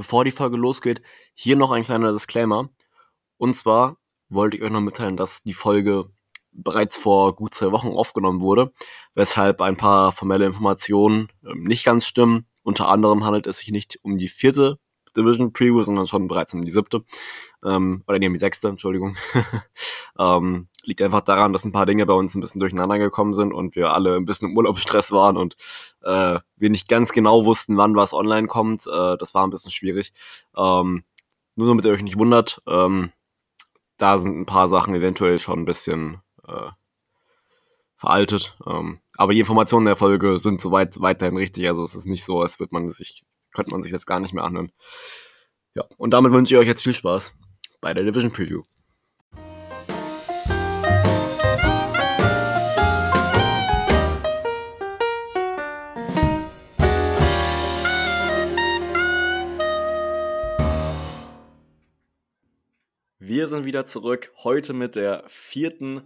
bevor die Folge losgeht, hier noch ein kleiner Disclaimer. Und zwar wollte ich euch noch mitteilen, dass die Folge bereits vor gut zwei Wochen aufgenommen wurde, weshalb ein paar formelle Informationen ähm, nicht ganz stimmen. Unter anderem handelt es sich nicht um die vierte Division Preview, sondern schon bereits um die siebte. Ähm, oder nee, um die sechste, Entschuldigung. ähm, liegt einfach daran, dass ein paar Dinge bei uns ein bisschen durcheinander gekommen sind und wir alle ein bisschen im Urlaubsstress waren und äh, wir nicht ganz genau wussten, wann was online kommt. Äh, das war ein bisschen schwierig. Ähm, nur damit ihr euch nicht wundert, ähm, da sind ein paar Sachen eventuell schon ein bisschen äh, veraltet. Ähm, aber die Informationen der Folge sind soweit weiterhin richtig. Also es ist nicht so, als würde man sich, könnte man sich das gar nicht mehr anhören. Ja, und damit wünsche ich euch jetzt viel Spaß bei der Division Preview. Wir sind wieder zurück, heute mit der vierten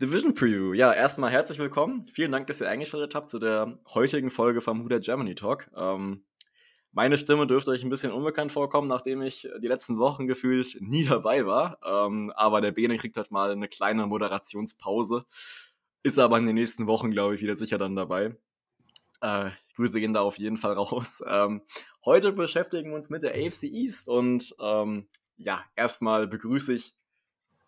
Division Preview. Ja, erstmal herzlich willkommen. Vielen Dank, dass ihr eingeschaltet habt zu der heutigen Folge vom Huda Germany Talk. Ähm, meine Stimme dürfte euch ein bisschen unbekannt vorkommen, nachdem ich die letzten Wochen gefühlt nie dabei war. Ähm, aber der Bene kriegt halt mal eine kleine Moderationspause. Ist aber in den nächsten Wochen, glaube ich, wieder sicher dann dabei. Äh, Grüße gehen da auf jeden Fall raus. Ähm, heute beschäftigen wir uns mit der AFC East und ähm, ja, erstmal begrüße ich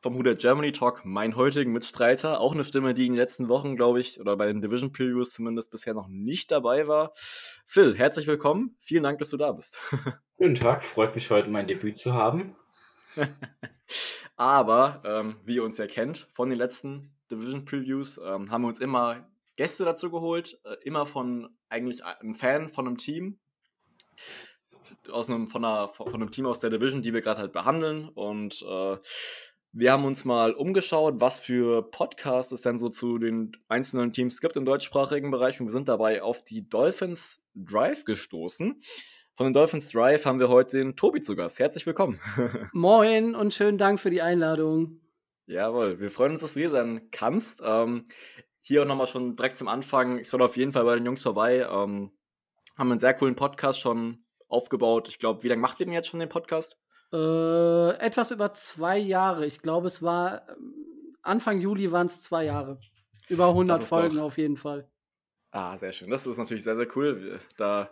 vom Huda Germany Talk meinen heutigen Mitstreiter. Auch eine Stimme, die in den letzten Wochen, glaube ich, oder bei den Division Previews zumindest bisher noch nicht dabei war. Phil, herzlich willkommen. Vielen Dank, dass du da bist. Guten Tag, freut mich heute mein Debüt zu haben. Aber, ähm, wie ihr uns ja kennt von den letzten Division Previews, ähm, haben wir uns immer Gäste dazu geholt, äh, immer von eigentlich einem Fan von einem Team aus einem, von, einer, von einem Team aus der Division, die wir gerade halt behandeln. Und äh, wir haben uns mal umgeschaut, was für Podcasts es denn so zu den einzelnen Teams gibt im deutschsprachigen Bereich. Und wir sind dabei auf die Dolphins Drive gestoßen. Von den Dolphins Drive haben wir heute den Tobi zu Gast. Herzlich willkommen. Moin und schönen Dank für die Einladung. Jawohl, wir freuen uns, dass du hier sein kannst. Ähm, hier auch nochmal schon direkt zum Anfang. Ich soll auf jeden Fall bei den Jungs vorbei. Ähm, haben einen sehr coolen Podcast schon aufgebaut. Ich glaube, wie lange macht ihr denn jetzt schon den Podcast? Äh, etwas über zwei Jahre. Ich glaube, es war ähm, Anfang Juli waren es zwei Jahre. Über 100 Folgen doch... auf jeden Fall. Ah, sehr schön. Das ist natürlich sehr, sehr cool. Da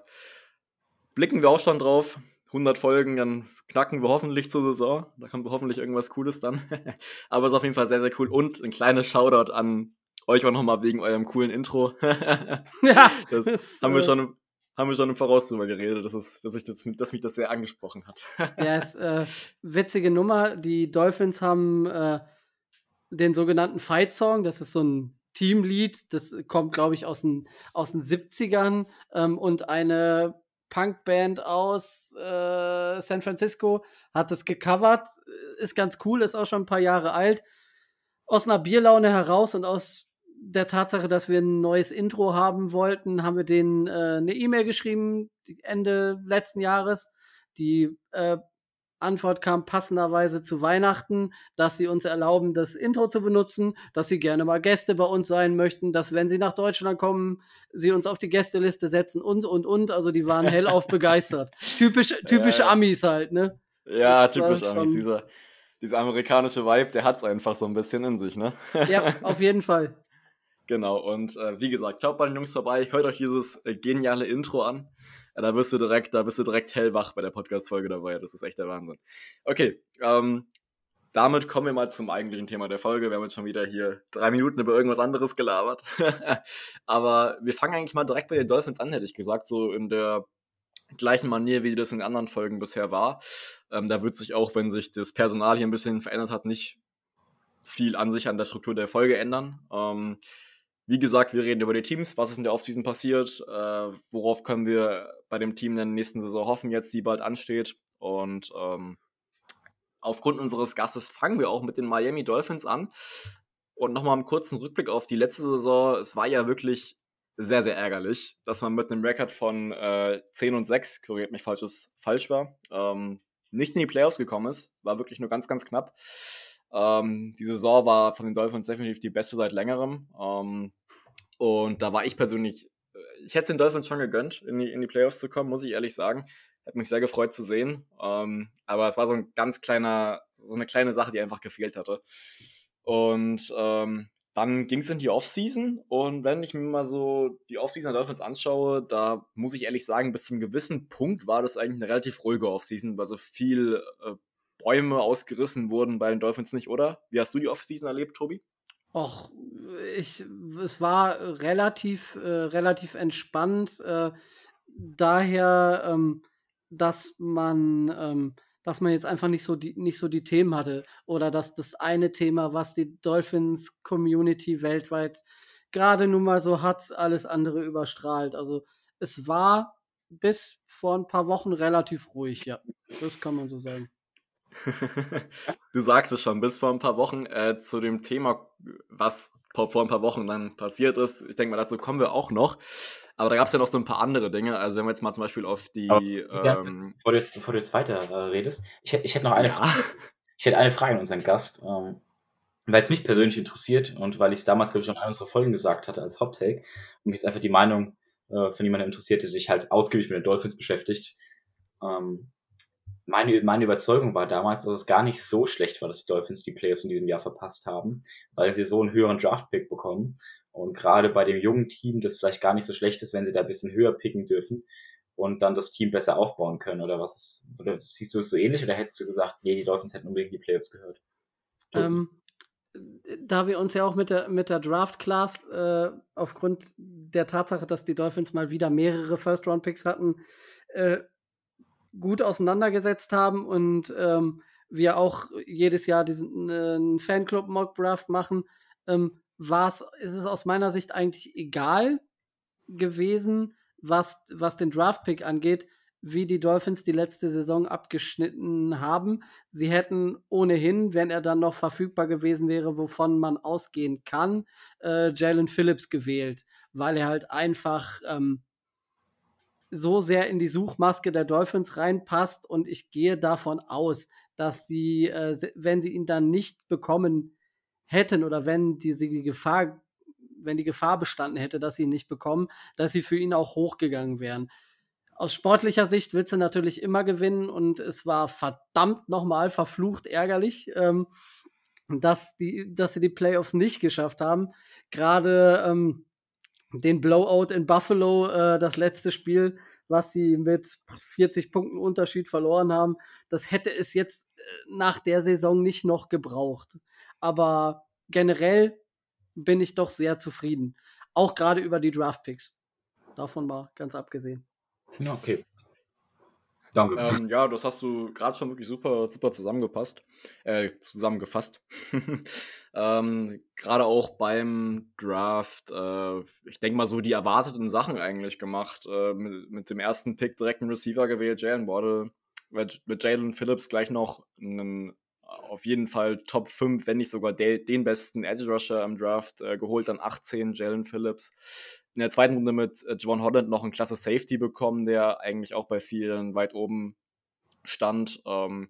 blicken wir auch schon drauf. 100 Folgen, dann knacken wir hoffentlich zur Saison. Da kommt hoffentlich irgendwas Cooles dann. Aber es ist auf jeden Fall sehr, sehr cool. Und ein kleines Shoutout an euch auch nochmal wegen eurem coolen Intro. ja, das, das haben wir äh, schon haben wir schon im Voraus drüber geredet, dass, es, dass, ich das, dass mich das sehr angesprochen hat. ja, ist äh, witzige Nummer. Die Dolphins haben äh, den sogenannten Fight Song, das ist so ein Teamlied, das kommt, glaube ich, aus den, aus den 70ern ähm, und eine Punkband aus äh, San Francisco hat das gecovert, ist ganz cool, ist auch schon ein paar Jahre alt. Aus einer Bierlaune heraus und aus der Tatsache, dass wir ein neues Intro haben wollten, haben wir denen äh, eine E-Mail geschrieben, Ende letzten Jahres. Die äh, Antwort kam passenderweise zu Weihnachten, dass sie uns erlauben, das Intro zu benutzen, dass sie gerne mal Gäste bei uns sein möchten, dass wenn sie nach Deutschland kommen, sie uns auf die Gästeliste setzen und, und, und. Also die waren hellauf begeistert. Typisch, typische ja, Amis halt, ne? Ja, das typisch Amis. Dieser, dieser amerikanische Vibe, der hat's einfach so ein bisschen in sich, ne? ja, auf jeden Fall. Genau, und äh, wie gesagt, schaut bei den Jungs vorbei, hört euch dieses äh, geniale Intro an. Ja, da bist du direkt, da bist du direkt hellwach bei der Podcast-Folge dabei. Das ist echt der Wahnsinn. Okay, ähm, damit kommen wir mal zum eigentlichen Thema der Folge. Wir haben jetzt schon wieder hier drei Minuten über irgendwas anderes gelabert. Aber wir fangen eigentlich mal direkt bei den Dolphins an, hätte ich gesagt, so in der gleichen Manier, wie das in anderen Folgen bisher war. Ähm, da wird sich auch, wenn sich das Personal hier ein bisschen verändert hat, nicht viel an sich an der Struktur der Folge ändern. Ähm, wie gesagt, wir reden über die Teams, was ist in der Offseason passiert, äh, worauf können wir bei dem Team in der nächsten Saison hoffen, jetzt die bald ansteht. Und ähm, aufgrund unseres Gastes fangen wir auch mit den Miami Dolphins an. Und nochmal einen kurzen Rückblick auf die letzte Saison. Es war ja wirklich sehr, sehr ärgerlich, dass man mit einem Rekord von äh, 10 und 6, korrigiert mich falsch, ist, falsch war, ähm, nicht in die Playoffs gekommen ist. War wirklich nur ganz, ganz knapp. Ähm, die Saison war von den Dolphins definitiv die beste seit längerem. Ähm, und da war ich persönlich, äh, ich hätte den Dolphins schon gegönnt, in die, in die Playoffs zu kommen, muss ich ehrlich sagen. Hat mich sehr gefreut zu sehen. Ähm, aber es war so ein ganz kleiner, so eine kleine Sache, die einfach gefehlt hatte. Und ähm, dann ging es in die Offseason und wenn ich mir mal so die Offseason der Dolphins anschaue, da muss ich ehrlich sagen, bis zu einem gewissen Punkt war das eigentlich eine relativ ruhige Offseason, weil so viel äh, Bäume ausgerissen wurden bei den Dolphins nicht, oder? Wie hast du die Offseason erlebt, Tobi? Och, ich, es war relativ, äh, relativ entspannt. Äh, daher, ähm, dass man ähm, dass man jetzt einfach nicht so die, nicht so die Themen hatte oder dass das eine Thema, was die Dolphins Community weltweit gerade nun mal so hat, alles andere überstrahlt. Also es war bis vor ein paar Wochen relativ ruhig, ja. Das kann man so sagen. du sagst es schon, bis vor ein paar Wochen äh, zu dem Thema, was vor ein paar Wochen dann passiert ist. Ich denke mal, dazu kommen wir auch noch. Aber da gab es ja noch so ein paar andere Dinge. Also wenn wir jetzt mal zum Beispiel auf die. Aber, ja, ähm, bevor, du jetzt, bevor du jetzt weiter äh, redest, ich, ich hätte noch eine, ja. Frage. Ich hätte eine Frage an unseren Gast. Ähm, weil es mich persönlich interessiert und weil ich es damals, glaube ich, schon in einer unserer Folgen gesagt hatte als Hot-Take und mich jetzt einfach die Meinung äh, von jemandem interessiert, der sich halt ausgiebig mit den Dolphins beschäftigt. Ähm, meine, meine Überzeugung war damals, dass es gar nicht so schlecht war, dass die Dolphins die Playoffs in diesem Jahr verpasst haben, weil sie so einen höheren Draft-Pick bekommen. Und gerade bei dem jungen Team, das vielleicht gar nicht so schlecht ist, wenn sie da ein bisschen höher picken dürfen und dann das Team besser aufbauen können. Oder was oder siehst du es so ähnlich oder hättest du gesagt, nee, die Dolphins hätten unbedingt die Playoffs gehört? Ähm, da wir uns ja auch mit der, mit der Draft-Class äh, aufgrund der Tatsache, dass die Dolphins mal wieder mehrere First-Round-Picks hatten, äh, gut auseinandergesetzt haben und ähm, wir auch jedes Jahr diesen äh, Fanclub Mock Draft machen, ähm, war's, ist es aus meiner Sicht eigentlich egal gewesen, was, was den Draft Pick angeht, wie die Dolphins die letzte Saison abgeschnitten haben. Sie hätten ohnehin, wenn er dann noch verfügbar gewesen wäre, wovon man ausgehen kann, äh, Jalen Phillips gewählt, weil er halt einfach ähm, so sehr in die Suchmaske der Dolphins reinpasst und ich gehe davon aus, dass sie, äh, wenn sie ihn dann nicht bekommen hätten oder wenn die, die Gefahr, wenn die Gefahr bestanden hätte, dass sie ihn nicht bekommen, dass sie für ihn auch hochgegangen wären. Aus sportlicher Sicht willst du natürlich immer gewinnen und es war verdammt nochmal verflucht ärgerlich, ähm, dass, die, dass sie die Playoffs nicht geschafft haben. Gerade ähm, den Blowout in Buffalo, äh, das letzte Spiel, was sie mit 40 Punkten Unterschied verloren haben, das hätte es jetzt äh, nach der Saison nicht noch gebraucht. Aber generell bin ich doch sehr zufrieden. Auch gerade über die Draft-Picks. Davon mal ganz abgesehen. Okay. Danke. Ähm, ja, das hast du gerade schon wirklich super, super zusammengepasst, äh, zusammengefasst. ähm, gerade auch beim Draft, äh, ich denke mal so die erwarteten Sachen eigentlich gemacht. Äh, mit, mit, dem ersten Pick direkt einen Receiver gewählt, Jalen Waddle, mit, Jalen Phillips gleich noch einen auf jeden Fall Top 5, wenn nicht sogar de, den besten Edge Rusher im Draft äh, geholt, dann 18 Jalen Phillips in der zweiten Runde mit äh, John Holland noch einen klasse Safety bekommen, der eigentlich auch bei vielen weit oben stand. Ähm,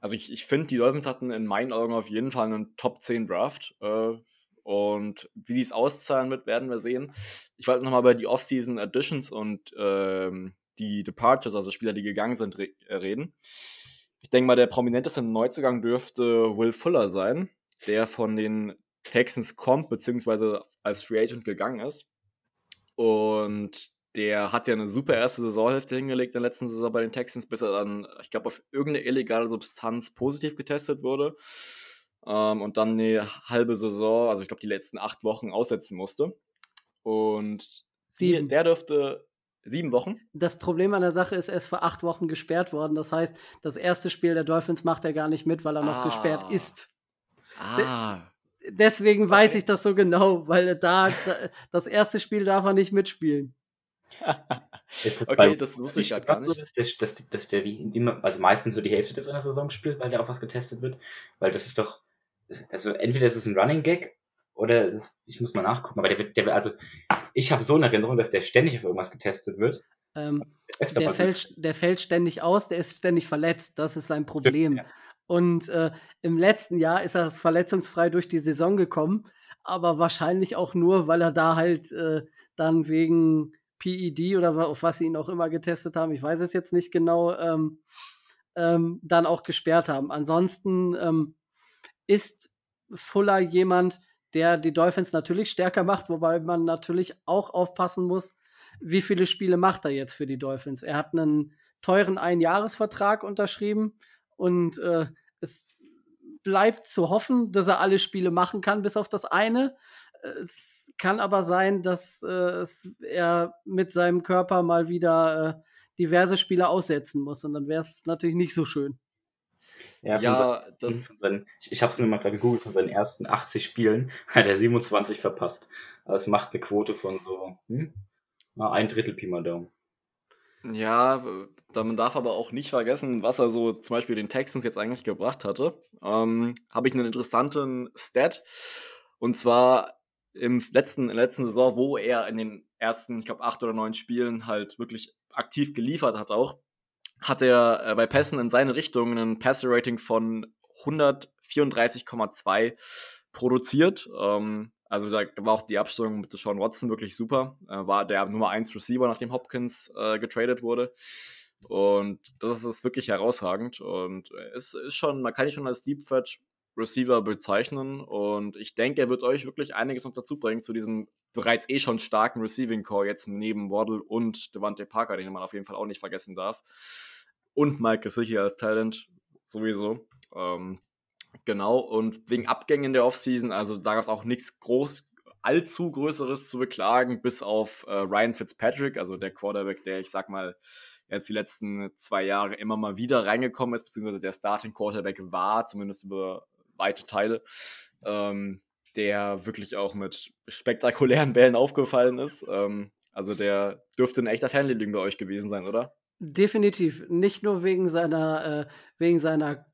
also ich, ich finde, die Dolphins hatten in meinen Augen auf jeden Fall einen Top 10 Draft. Äh, und wie sie es auszahlen wird, werden wir sehen. Ich wollte nochmal über die Offseason Additions und ähm, die Departures, also Spieler, die gegangen sind, re äh, reden. Ich denke mal, der prominenteste Neuzugang dürfte Will Fuller sein, der von den Texans kommt, beziehungsweise als Free Agent gegangen ist. Und der hat ja eine super erste Saisonhälfte hingelegt in der letzten Saison bei den Texans, bis er dann, ich glaube, auf irgendeine illegale Substanz positiv getestet wurde. Ähm, und dann eine halbe Saison, also ich glaube, die letzten acht Wochen aussetzen musste. Und die, der dürfte sieben Wochen. Das Problem an der Sache ist, er ist vor acht Wochen gesperrt worden. Das heißt, das erste Spiel der Dolphins macht er gar nicht mit, weil er noch ah. gesperrt ist. Ah deswegen weiß ich das so genau, weil da, da das erste Spiel darf er nicht mitspielen. okay, das wusste ich gerade gar nicht. So, dass der, dass, dass der immer, also meistens so die Hälfte des einer Saison spielt, weil der auf was getestet wird. Weil das ist doch, also entweder ist es ein Running Gag oder ist, ich muss mal nachgucken, aber der wird, der wird, also ich habe so eine Erinnerung, dass der ständig auf irgendwas getestet wird. Ähm, der, fällt, der fällt ständig aus, der ist ständig verletzt, das ist sein Problem. Ja. Und äh, im letzten Jahr ist er verletzungsfrei durch die Saison gekommen, aber wahrscheinlich auch nur, weil er da halt äh, dann wegen, PED oder auf was sie ihn auch immer getestet haben, ich weiß es jetzt nicht genau, ähm, ähm, dann auch gesperrt haben. Ansonsten ähm, ist Fuller jemand, der die Dolphins natürlich stärker macht, wobei man natürlich auch aufpassen muss, wie viele Spiele macht er jetzt für die Dolphins. Er hat einen teuren Einjahresvertrag unterschrieben und äh, es bleibt zu hoffen, dass er alle Spiele machen kann, bis auf das eine. Es kann aber sein, dass äh, er mit seinem Körper mal wieder äh, diverse Spiele aussetzen muss und dann wäre es natürlich nicht so schön. Ja, ja das. Seinen, ich ich habe es mir mal gerade gegoogelt, von seinen ersten 80 Spielen hat er 27 verpasst. Also es macht eine Quote von so hm, ein Drittel Pi mal Daumen. Ja, man darf aber auch nicht vergessen, was er so zum Beispiel den Texans jetzt eigentlich gebracht hatte. Ähm, Habe ich einen interessanten Stat. Und zwar im letzten, in der letzten Saison, wo er in den ersten, ich glaube, acht oder neun Spielen halt wirklich aktiv geliefert hat auch, hat er äh, bei Pässen in seine Richtung ein Passer-Rating von 134,2 produziert. Ähm, also da war auch die Abstimmung mit Sean Watson wirklich super. Äh, war der Nummer 1 Receiver, nachdem Hopkins äh, getradet wurde. Und das ist wirklich herausragend. Und es ist schon, man kann ihn schon als Deep Threat Receiver bezeichnen. Und ich denke, er wird euch wirklich einiges noch dazu bringen zu diesem bereits eh schon starken Receiving Core jetzt neben Waddle und Devante Parker, den man auf jeden Fall auch nicht vergessen darf. Und Mike ist als Talent sowieso. Ähm, Genau, und wegen Abgängen in der Offseason, also da gab es auch nichts groß, allzu Größeres zu beklagen, bis auf äh, Ryan Fitzpatrick, also der Quarterback, der, ich sag mal, jetzt die letzten zwei Jahre immer mal wieder reingekommen ist, beziehungsweise der Starting Quarterback war, zumindest über weite Teile, ähm, der wirklich auch mit spektakulären Bällen aufgefallen ist. Ähm, also der dürfte ein echter Fanliebling bei euch gewesen sein, oder? Definitiv. Nicht nur wegen seiner, äh, wegen seiner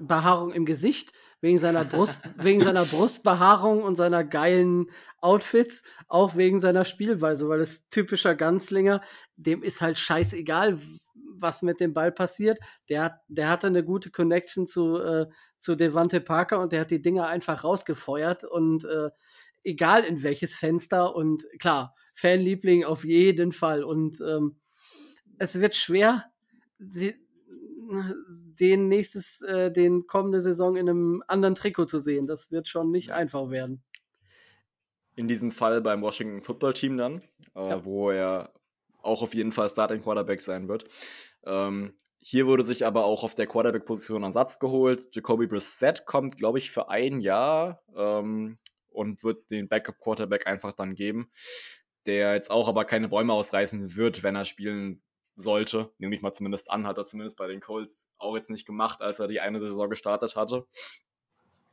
Behaarung im Gesicht, wegen seiner Brust, wegen seiner Brustbehaarung und seiner geilen Outfits, auch wegen seiner Spielweise, weil es typischer Ganzlinger, dem ist halt scheißegal, was mit dem Ball passiert. Der, hat, der hatte eine gute Connection zu, äh, zu Devante Parker und der hat die Dinger einfach rausgefeuert und äh, egal in welches Fenster und klar, Fanliebling auf jeden Fall und ähm, es wird schwer, sie, den nächstes, äh, den kommende Saison in einem anderen Trikot zu sehen. Das wird schon nicht einfach werden. In diesem Fall beim Washington Football Team dann, äh, ja. wo er auch auf jeden Fall Starting Quarterback sein wird. Ähm, hier wurde sich aber auch auf der Quarterback-Position ein Satz geholt. Jacoby Brissett kommt, glaube ich, für ein Jahr ähm, und wird den Backup-Quarterback einfach dann geben, der jetzt auch aber keine Bäume ausreißen wird, wenn er spielen sollte. Nehme ich mal zumindest an, hat er zumindest bei den Colts auch jetzt nicht gemacht, als er die eine Saison gestartet hatte.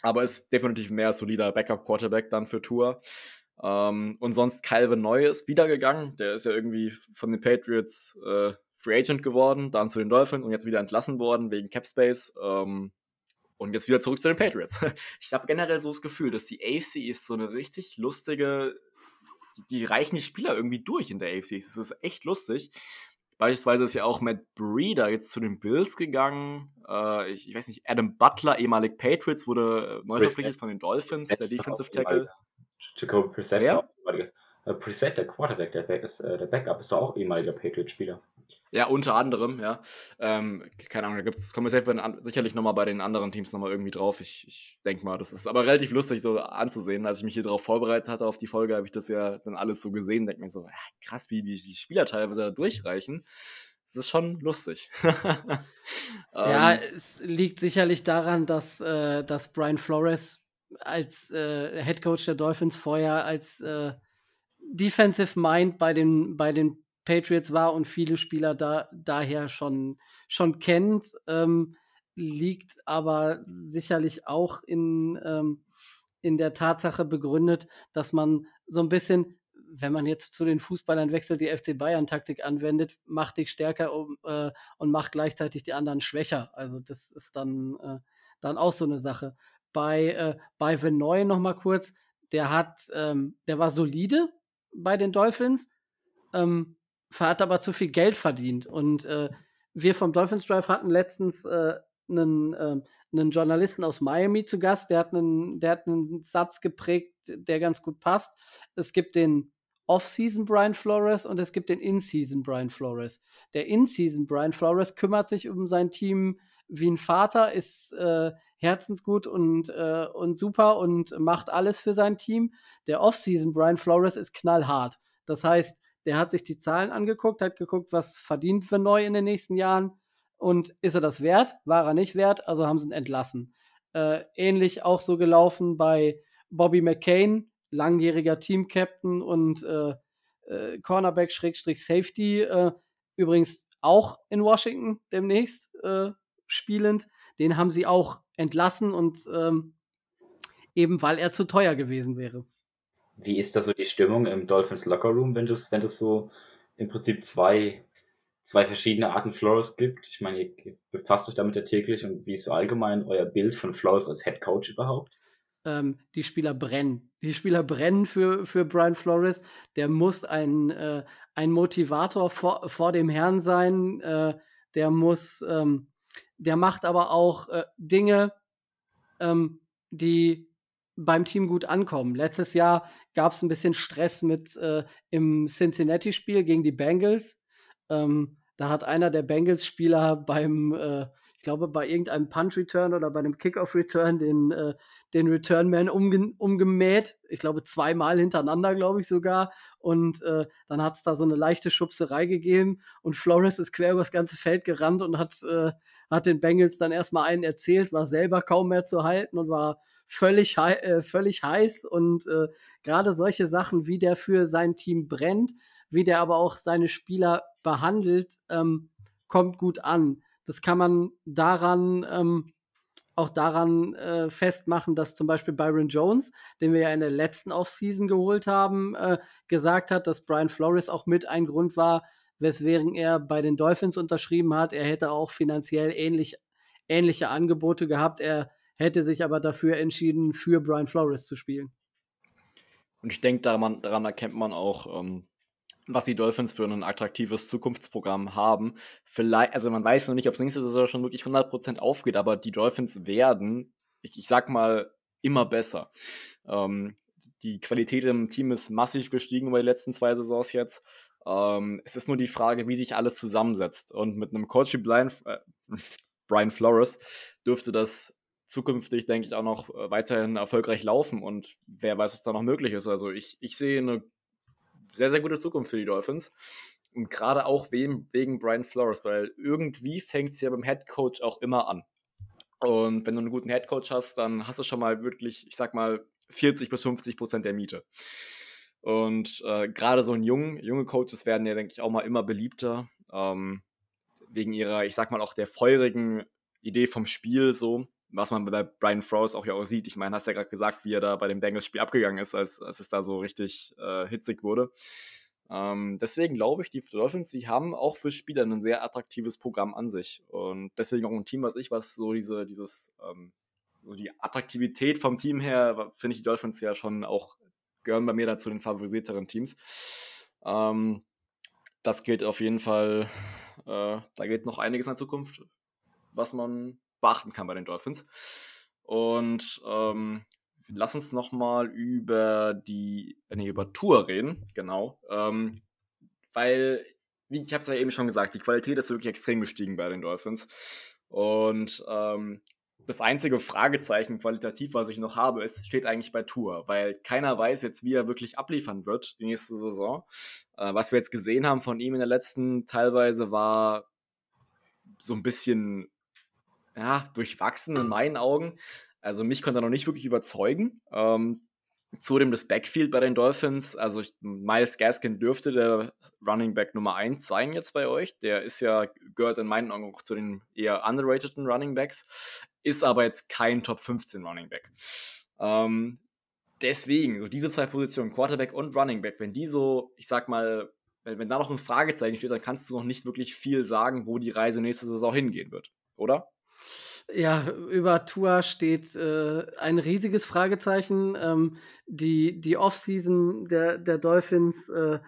Aber ist definitiv mehr solider Backup-Quarterback dann für Tour. Ähm, und sonst Calvin Neu ist wiedergegangen. Der ist ja irgendwie von den Patriots äh, Free Agent geworden, dann zu den Dolphins und jetzt wieder entlassen worden wegen Cap Space. Ähm, und jetzt wieder zurück zu den Patriots. Ich habe generell so das Gefühl, dass die AFC ist so eine richtig lustige. Die, die reichen die Spieler irgendwie durch in der AFC. Das ist echt lustig. Beispielsweise ist ja auch Matt Breeder jetzt zu den Bills gegangen. Äh, ich, ich, weiß nicht, Adam Butler, ehemalig Patriots, wurde neu verpflichtet von den Dolphins, der Defensive Tackle. Jacob Preset, ja? äh, Preset, der Quarterback, der, Back ist, äh, der Backup, ist doch auch ehemaliger Patriot-Spieler. Ja, unter anderem, ja. Ähm, keine Ahnung, da gibt's, kommen wir sicherlich nochmal bei den anderen Teams nochmal irgendwie drauf. Ich, ich denke mal, das ist aber relativ lustig so anzusehen. Als ich mich hier darauf vorbereitet hatte auf die Folge, habe ich das ja dann alles so gesehen. Denke mir so, ja, krass, wie die, die Spieler teilweise da durchreichen. Das ist schon lustig. ja, ähm, es liegt sicherlich daran, dass, äh, dass Brian Flores als äh, Head Coach der Dolphins vorher als äh, Defensive Mind bei den, bei den Patriots war und viele Spieler da daher schon, schon kennt, ähm, liegt aber sicherlich auch in, ähm, in der Tatsache begründet, dass man so ein bisschen, wenn man jetzt zu den Fußballern wechselt, die FC Bayern-Taktik anwendet, macht dich stärker um, äh, und macht gleichzeitig die anderen schwächer. Also das ist dann, äh, dann auch so eine Sache. Bei, äh, bei Venoy noch mal kurz, der hat, ähm, der war solide bei den Dolphins, ähm, hat aber zu viel Geld verdient. Und äh, wir vom Dolphins Drive hatten letztens äh, einen, äh, einen Journalisten aus Miami zu Gast, der hat einen, der hat einen Satz geprägt, der ganz gut passt. Es gibt den Off-Season Brian Flores und es gibt den In-Season Brian Flores. Der In-Season Brian Flores kümmert sich um sein Team wie ein Vater, ist äh, herzensgut und, äh, und super und macht alles für sein Team. Der Off-Season Brian Flores ist knallhart. Das heißt, der hat sich die Zahlen angeguckt, hat geguckt, was verdient wir neu in den nächsten Jahren und ist er das wert? War er nicht wert, also haben sie ihn entlassen. Äh, ähnlich auch so gelaufen bei Bobby McCain, langjähriger Team-Captain und äh, äh, Cornerback-Safety, äh, übrigens auch in Washington demnächst äh, spielend. Den haben sie auch entlassen und ähm, eben weil er zu teuer gewesen wäre. Wie ist da so die Stimmung im Dolphins Locker Room, wenn das, wenn das so im Prinzip zwei, zwei verschiedene Arten Flores gibt? Ich meine, ihr befasst euch damit ja täglich und wie ist so allgemein euer Bild von Flores als Head Coach überhaupt? Ähm, die Spieler brennen. Die Spieler brennen für, für Brian Flores. Der muss ein, äh, ein Motivator vor, vor dem Herrn sein. Äh, der muss, ähm, der macht aber auch äh, Dinge, ähm, die beim Team gut ankommen. Letztes Jahr gab es ein bisschen Stress mit äh, im Cincinnati-Spiel gegen die Bengals. Ähm, da hat einer der Bengals-Spieler beim, äh, ich glaube, bei irgendeinem Punt-Return oder bei einem Kickoff-Return den, äh, den Return-Man umge umgemäht. Ich glaube, zweimal hintereinander, glaube ich sogar. Und äh, dann hat es da so eine leichte Schubserei gegeben und Flores ist quer über das ganze Feld gerannt und hat, äh, hat den Bengals dann erstmal einen erzählt, war selber kaum mehr zu halten und war völlig, äh, völlig heiß und äh, gerade solche Sachen, wie der für sein Team brennt, wie der aber auch seine Spieler behandelt, ähm, kommt gut an. Das kann man daran ähm, auch daran äh, festmachen, dass zum Beispiel Byron Jones, den wir ja in der letzten Offseason geholt haben, äh, gesagt hat, dass Brian Flores auch mit ein Grund war, weswegen er bei den Dolphins unterschrieben hat. Er hätte auch finanziell ähnlich, ähnliche Angebote gehabt. Er hätte sich aber dafür entschieden, für Brian Flores zu spielen. Und ich denke, daran, daran, erkennt man auch, ähm, was die Dolphins für ein attraktives Zukunftsprogramm haben. Vielleicht, also man weiß noch nicht, ob es nächste Saison schon wirklich 100% aufgeht, aber die Dolphins werden, ich, ich sag mal, immer besser. Ähm, die Qualität im Team ist massiv gestiegen über die letzten zwei Saisons jetzt. Ähm, es ist nur die Frage, wie sich alles zusammensetzt. Und mit einem Coach wie Brian, äh, Brian Flores dürfte das zukünftig, denke ich, auch noch äh, weiterhin erfolgreich laufen und wer weiß, was da noch möglich ist. Also ich, ich sehe eine sehr, sehr gute Zukunft für die Dolphins. Und gerade auch wegen, wegen Brian Flores, weil irgendwie fängt es ja beim Head Coach auch immer an. Und wenn du einen guten Head Coach hast, dann hast du schon mal wirklich, ich sag mal, 40 bis 50 Prozent der Miete. Und äh, gerade so ein jung, junge Coaches werden ja, denke ich, auch mal immer beliebter. Ähm, wegen ihrer, ich sag mal, auch der feurigen Idee vom Spiel so was man bei Brian Flores auch ja auch sieht. Ich meine, hast ja gerade gesagt, wie er da bei dem Bengals-Spiel abgegangen ist, als, als es da so richtig äh, hitzig wurde. Ähm, deswegen glaube ich, die Dolphins, die haben auch für Spieler ein sehr attraktives Programm an sich. Und deswegen auch ein Team, was ich, was so diese, dieses, ähm, so die Attraktivität vom Team her, finde ich die Dolphins ja schon auch, gehören bei mir dazu den favorisierteren Teams. Ähm, das gilt auf jeden Fall, äh, da geht noch einiges in der Zukunft, was man beachten kann bei den Dolphins. Und ähm, lass uns nochmal über die, äh, nee, über Tour reden, genau. Ähm, weil, wie ich habe es ja eben schon gesagt, die Qualität ist wirklich extrem gestiegen bei den Dolphins. Und ähm, das einzige Fragezeichen qualitativ, was ich noch habe, ist, steht eigentlich bei Tour, weil keiner weiß jetzt, wie er wirklich abliefern wird die nächste Saison. Äh, was wir jetzt gesehen haben von ihm in der letzten teilweise war so ein bisschen ja, durchwachsen in meinen Augen. Also mich konnte er noch nicht wirklich überzeugen. Ähm, zudem das Backfield bei den Dolphins. Also ich, Miles Gaskin dürfte der Running Back Nummer 1 sein jetzt bei euch. Der ist ja, gehört in meinen Augen auch zu den eher underrateden Running Backs, ist aber jetzt kein Top 15 Running Back. Ähm, deswegen, so diese zwei Positionen, Quarterback und Running Back, wenn die so, ich sag mal, wenn, wenn da noch ein Fragezeichen steht, dann kannst du noch nicht wirklich viel sagen, wo die Reise nächste Saison hingehen wird, oder? Ja, über Tua steht äh, ein riesiges Fragezeichen. Ähm, die die Offseason der, der Dolphins äh, äh,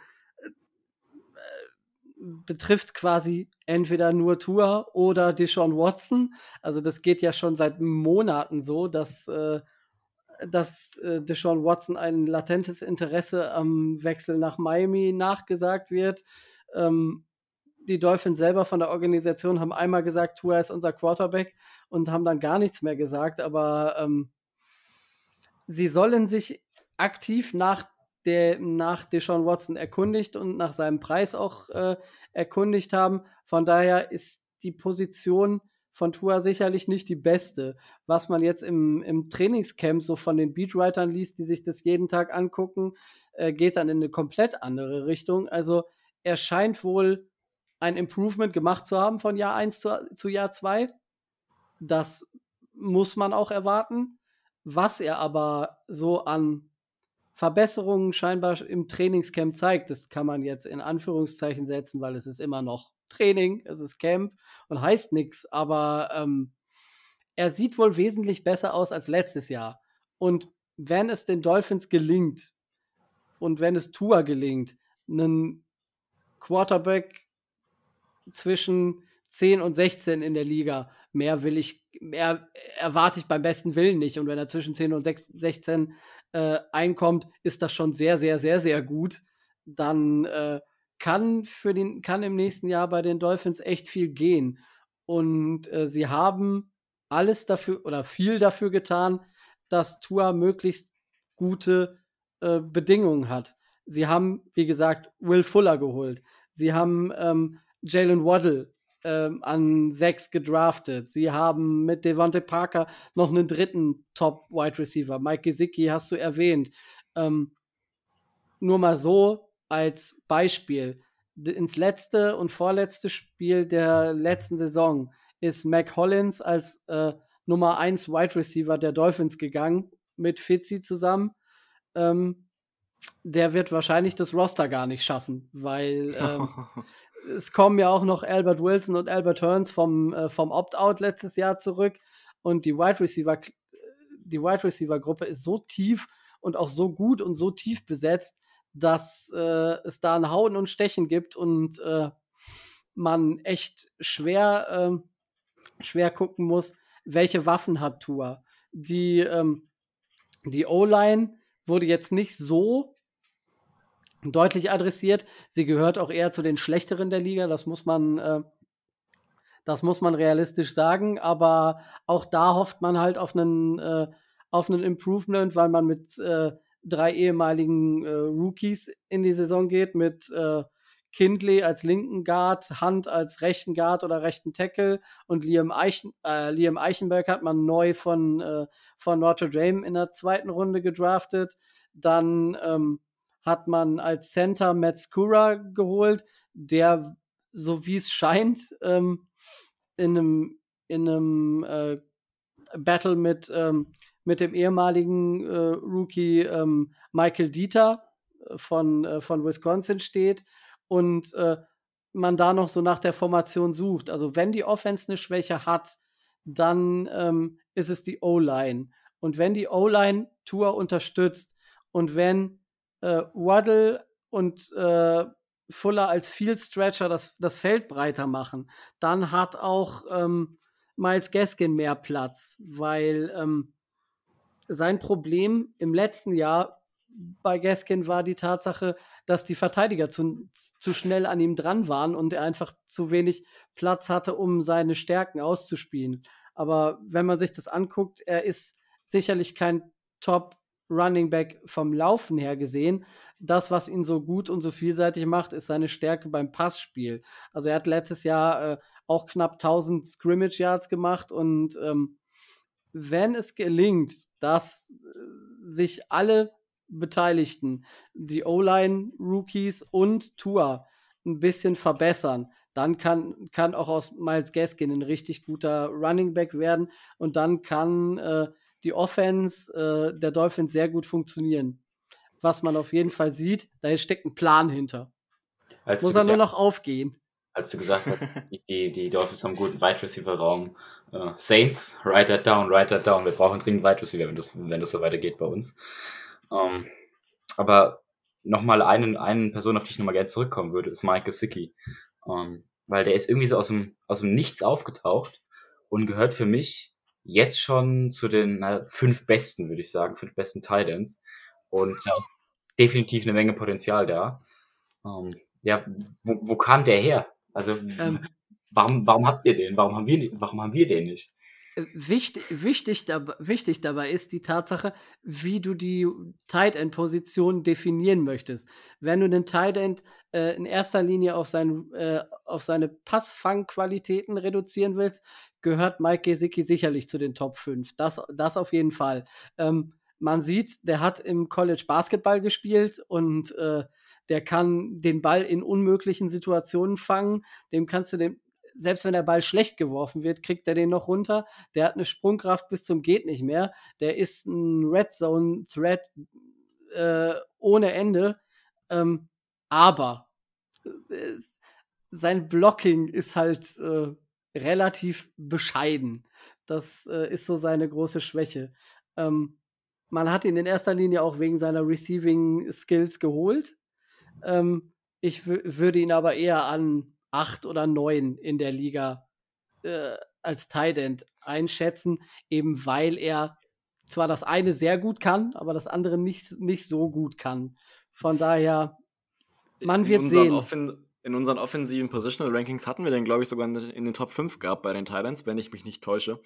betrifft quasi entweder nur Tua oder Deshaun Watson. Also das geht ja schon seit Monaten so, dass, äh, dass äh, Deshaun Watson ein latentes Interesse am Wechsel nach Miami nachgesagt wird. Ähm, die Dolphins selber von der Organisation haben einmal gesagt, Tua ist unser Quarterback und haben dann gar nichts mehr gesagt, aber ähm, sie sollen sich aktiv nach der nach Deshaun Watson erkundigt und nach seinem Preis auch äh, erkundigt haben. Von daher ist die Position von Tua sicherlich nicht die beste. Was man jetzt im, im Trainingscamp so von den Beatwritern liest, die sich das jeden Tag angucken, äh, geht dann in eine komplett andere Richtung. Also er scheint wohl ein Improvement gemacht zu haben von Jahr 1 zu, zu Jahr 2. Das muss man auch erwarten. Was er aber so an Verbesserungen scheinbar im Trainingscamp zeigt, das kann man jetzt in Anführungszeichen setzen, weil es ist immer noch Training, es ist Camp und heißt nichts, aber ähm, er sieht wohl wesentlich besser aus als letztes Jahr. Und wenn es den Dolphins gelingt und wenn es Tua gelingt, einen Quarterback zwischen 10 und 16 in der Liga. Mehr will ich, mehr erwarte ich beim besten Willen nicht. Und wenn er zwischen 10 und 6, 16 äh, einkommt, ist das schon sehr, sehr, sehr, sehr gut. Dann äh, kann für den, kann im nächsten Jahr bei den Dolphins echt viel gehen. Und äh, sie haben alles dafür oder viel dafür getan, dass Tua möglichst gute äh, Bedingungen hat. Sie haben, wie gesagt, Will Fuller geholt. Sie haben ähm, Jalen Waddle ähm, an sechs gedraftet. Sie haben mit Devontae Parker noch einen dritten Top-Wide Receiver. Mike Gesicki hast du erwähnt. Ähm, nur mal so als Beispiel. Ins letzte und vorletzte Spiel der letzten Saison ist Mac Hollins als äh, Nummer 1 Wide Receiver der Dolphins gegangen mit Fitzy zusammen. Ähm, der wird wahrscheinlich das Roster gar nicht schaffen, weil ähm, es kommen ja auch noch Albert Wilson und Albert Hearns vom, äh, vom Opt-out letztes Jahr zurück. Und die Wide Receiver, die Wide Receiver Gruppe ist so tief und auch so gut und so tief besetzt, dass äh, es da ein Hauen und Stechen gibt und äh, man echt schwer, äh, schwer gucken muss, welche Waffen hat Tua. Die, ähm, die O-Line wurde jetzt nicht so deutlich adressiert. Sie gehört auch eher zu den schlechteren der Liga, das muss man, äh, das muss man realistisch sagen. Aber auch da hofft man halt auf einen, äh, auf einen Improvement, weil man mit äh, drei ehemaligen äh, Rookies in die Saison geht, mit äh, Kindley als linken Guard, Hunt als rechten Guard oder rechten Tackle und Liam, Eichen, äh, Liam Eichenberg hat man neu von, von Notre Dame in der zweiten Runde gedraftet. Dann ähm, hat man als Center Matt Skura geholt, der, so wie es scheint, ähm, in einem, in einem äh, Battle mit, ähm, mit dem ehemaligen äh, Rookie ähm, Michael Dieter äh, von, äh, von Wisconsin steht und äh, man da noch so nach der Formation sucht. Also wenn die Offense eine Schwäche hat, dann ähm, ist es die O-Line. Und wenn die O-Line Tour unterstützt und wenn äh, Waddle und äh, Fuller als Field Stretcher das, das Feld breiter machen. Dann hat auch ähm, Miles Gaskin mehr Platz, weil ähm, sein Problem im letzten Jahr bei Gaskin war die Tatsache, dass die Verteidiger zu, zu schnell an ihm dran waren und er einfach zu wenig Platz hatte, um seine Stärken auszuspielen. Aber wenn man sich das anguckt, er ist sicherlich kein Top Running Back vom Laufen her gesehen. Das, was ihn so gut und so vielseitig macht, ist seine Stärke beim Passspiel. Also er hat letztes Jahr äh, auch knapp 1000 Scrimmage Yards gemacht und ähm, wenn es gelingt, dass äh, sich alle Beteiligten, die O-Line, Rookies und Tour ein bisschen verbessern, dann kann, kann auch aus Miles Gaskin ein richtig guter Running Back werden und dann kann äh, die Offense äh, der Dolphins sehr gut funktionieren. Was man auf jeden Fall sieht, da steckt ein Plan hinter. Als Muss er nur noch aufgehen. Als du gesagt hast, die, die Dolphins haben einen guten Wide Receiver Raum. Uh, Saints, write that down, write that down. Wir brauchen dringend Wide Receiver, wenn das, wenn das so weitergeht bei uns. Um, ähm, aber nochmal eine, eine Person, auf die ich nochmal gerne zurückkommen würde, ist Mike Gesicki. Um, ähm, weil der ist irgendwie so aus dem, aus dem Nichts aufgetaucht und gehört für mich jetzt schon zu den na, fünf besten, würde ich sagen, fünf besten Titans. Und da ist definitiv eine Menge Potenzial da. Ähm, ja, wo, wo kam der her? Also, ähm, warum, warum habt ihr den? Warum haben wir, warum haben wir den nicht? Wichtig, wichtig, dabei, wichtig dabei ist die Tatsache, wie du die Tight End Position definieren möchtest. Wenn du den Tight End äh, in erster Linie auf, sein, äh, auf seine Passfangqualitäten reduzieren willst, gehört Mike Gesicki sicherlich zu den Top 5. Das, das auf jeden Fall. Ähm, man sieht, der hat im College Basketball gespielt und äh, der kann den Ball in unmöglichen Situationen fangen. Dem kannst du den, selbst wenn der Ball schlecht geworfen wird, kriegt er den noch runter. Der hat eine Sprungkraft bis zum geht nicht mehr. Der ist ein Red Zone Threat äh, ohne Ende. Ähm, aber äh, sein Blocking ist halt äh, relativ bescheiden. Das äh, ist so seine große Schwäche. Ähm, man hat ihn in erster Linie auch wegen seiner Receiving Skills geholt. Ähm, ich würde ihn aber eher an acht oder neun in der Liga äh, als Tight End einschätzen, eben weil er zwar das eine sehr gut kann, aber das andere nicht, nicht so gut kann. Von daher, man wird sehen. Offen in unseren offensiven Positional Rankings hatten wir den, glaube ich, sogar in den Top 5 gehabt bei den Titans, wenn ich mich nicht täusche.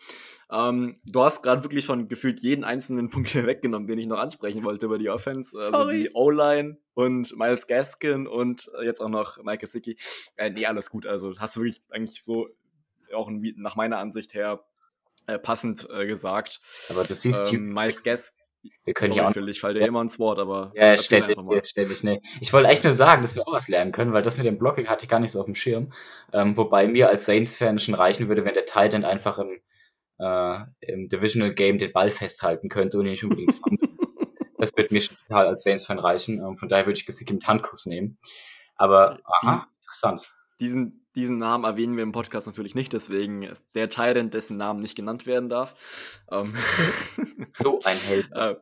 Ähm, du hast gerade wirklich schon gefühlt jeden einzelnen Punkt hier weggenommen, den ich noch ansprechen wollte über die Offense. Sorry. Also die O-Line und Miles Gaskin und jetzt auch noch Mike Gesicki. Äh, nee, alles gut. Also hast du wirklich eigentlich so auch nach meiner Ansicht her äh, passend äh, gesagt. Aber du siehst, ähm, Miles Gaskin wir können Sorry, ja auch. Phil, ich falle dir immer ins Wort, aber. Ja, ständig, ständig, nee. Ich wollte echt nur sagen, dass wir auch was lernen können, weil das mit dem Blocking hatte ich gar nicht so auf dem Schirm. Ähm, wobei mir als Saints-Fan schon reichen würde, wenn der Titan einfach im, äh, im Divisional Game den Ball festhalten könnte und ihn nicht unbedingt muss. Das wird mir schon total als Saints-Fan reichen. Ähm, von daher würde ich Gesicki mit Handkuss nehmen. Aber, aha, interessant. Diesen, diesen Namen erwähnen wir im Podcast natürlich nicht, deswegen ist der Tyrant, dessen Namen nicht genannt werden darf. Ähm so ein Held. äh,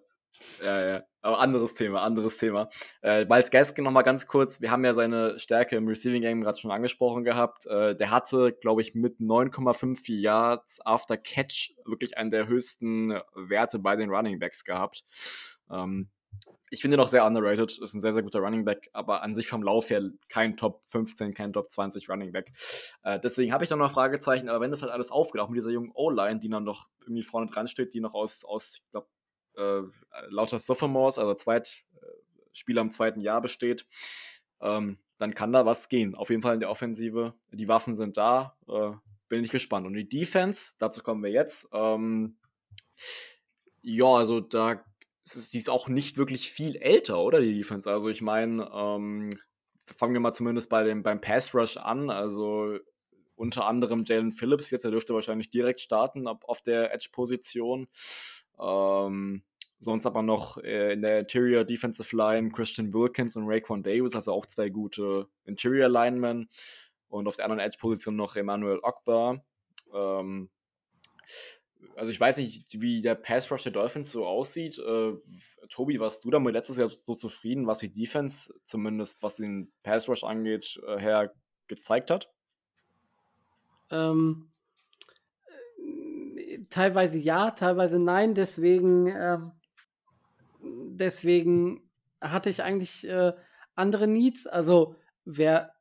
ja, ja. Aber anderes Thema, anderes Thema. Äh, Miles Gaskin nochmal ganz kurz. Wir haben ja seine Stärke im Receiving Game gerade schon angesprochen gehabt. Äh, der hatte, glaube ich, mit 9,54 Yards after Catch wirklich einen der höchsten Werte bei den Running Backs gehabt. Ähm, ich finde ihn auch sehr underrated, ist ein sehr, sehr guter Running Back, aber an sich vom Lauf her kein Top 15, kein Top 20 Running Back. Äh, deswegen habe ich da noch Fragezeichen, aber wenn das halt alles aufgeht, auch mit dieser jungen O-Line, die dann noch irgendwie vorne dran steht, die noch aus, aus ich glaube, äh, lauter Sophomores, also Zweitspieler äh, im zweiten Jahr besteht, ähm, dann kann da was gehen. Auf jeden Fall in der Offensive. Die Waffen sind da, äh, bin ich gespannt. Und die Defense, dazu kommen wir jetzt. Ähm, ja, also da ist, die ist auch nicht wirklich viel älter, oder die Defense? Also ich meine, ähm, fangen wir mal zumindest bei dem, beim Pass Rush an. Also unter anderem Jalen Phillips jetzt, er dürfte wahrscheinlich direkt starten auf, auf der Edge-Position. Ähm, sonst aber noch äh, in der Interior Defensive Line Christian Wilkins und Raekwon Davis, also auch zwei gute Interior Linemen. Und auf der anderen Edge-Position noch Emmanuel Ogbar. Ähm, also ich weiß nicht, wie der Pass Rush der Dolphins so aussieht. Äh, Tobi, warst du damit letztes Jahr so zufrieden, was die Defense, zumindest was den Pass Rush angeht, äh, her gezeigt hat? Ähm, teilweise ja, teilweise nein. Deswegen, äh, deswegen hatte ich eigentlich äh, andere Needs. Also wer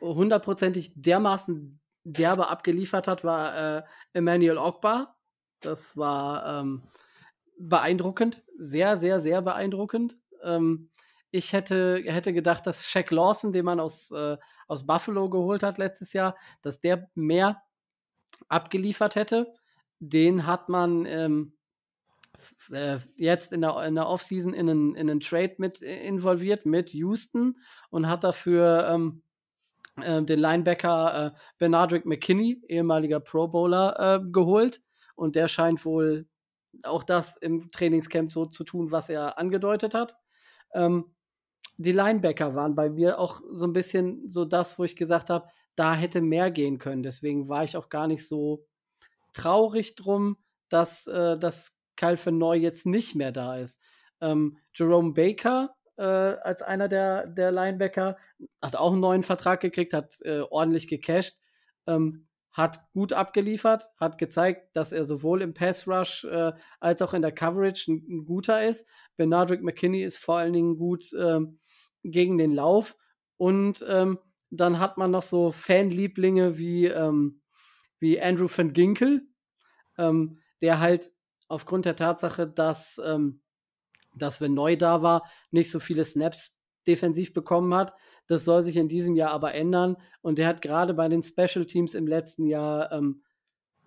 hundertprozentig dermaßen derbe abgeliefert hat, war äh, Emmanuel Ogbar. Das war ähm, beeindruckend, sehr, sehr, sehr beeindruckend. Ähm, ich hätte, hätte gedacht, dass Shaq Lawson, den man aus, äh, aus Buffalo geholt hat letztes Jahr, dass der mehr abgeliefert hätte. Den hat man ähm, äh, jetzt in der, in der Offseason in einen, in einen Trade mit involviert mit Houston und hat dafür ähm, äh, den Linebacker äh, Bernardrick McKinney, ehemaliger Pro Bowler, äh, geholt und der scheint wohl auch das im Trainingscamp so zu tun, was er angedeutet hat. Ähm, die Linebacker waren bei mir auch so ein bisschen so das, wo ich gesagt habe, da hätte mehr gehen können. Deswegen war ich auch gar nicht so traurig drum, dass, äh, dass Kyle Neu jetzt nicht mehr da ist. Ähm, Jerome Baker äh, als einer der, der Linebacker hat auch einen neuen Vertrag gekriegt, hat äh, ordentlich gecasht. Ähm, hat gut abgeliefert, hat gezeigt, dass er sowohl im Pass Rush äh, als auch in der Coverage ein, ein, guter ist. Benardrick McKinney ist vor allen Dingen gut ähm, gegen den Lauf. Und ähm, dann hat man noch so Fanlieblinge wie, ähm, wie Andrew van Ginkel, ähm, der halt aufgrund der Tatsache, dass, ähm, dass wenn neu da war, nicht so viele Snaps defensiv bekommen hat. Das soll sich in diesem Jahr aber ändern. Und der hat gerade bei den Special Teams im letzten Jahr ähm,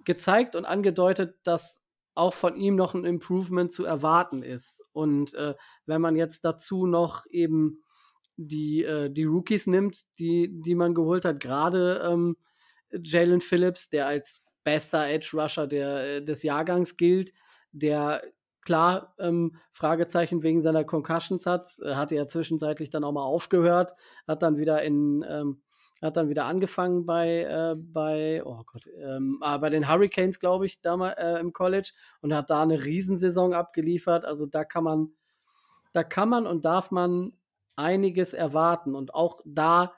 gezeigt und angedeutet, dass auch von ihm noch ein Improvement zu erwarten ist. Und äh, wenn man jetzt dazu noch eben die, äh, die Rookies nimmt, die, die man geholt hat, gerade ähm, Jalen Phillips, der als bester Edge Rusher der, äh, des Jahrgangs gilt, der klar ähm, Fragezeichen wegen seiner Concussions hat, äh, hatte ja zwischenzeitlich dann auch mal aufgehört, hat dann wieder in ähm, hat dann wieder angefangen bei äh, bei oh Gott ähm, ah, bei den Hurricanes glaube ich damals äh, im College und hat da eine Riesensaison abgeliefert. Also da kann man da kann man und darf man einiges erwarten und auch da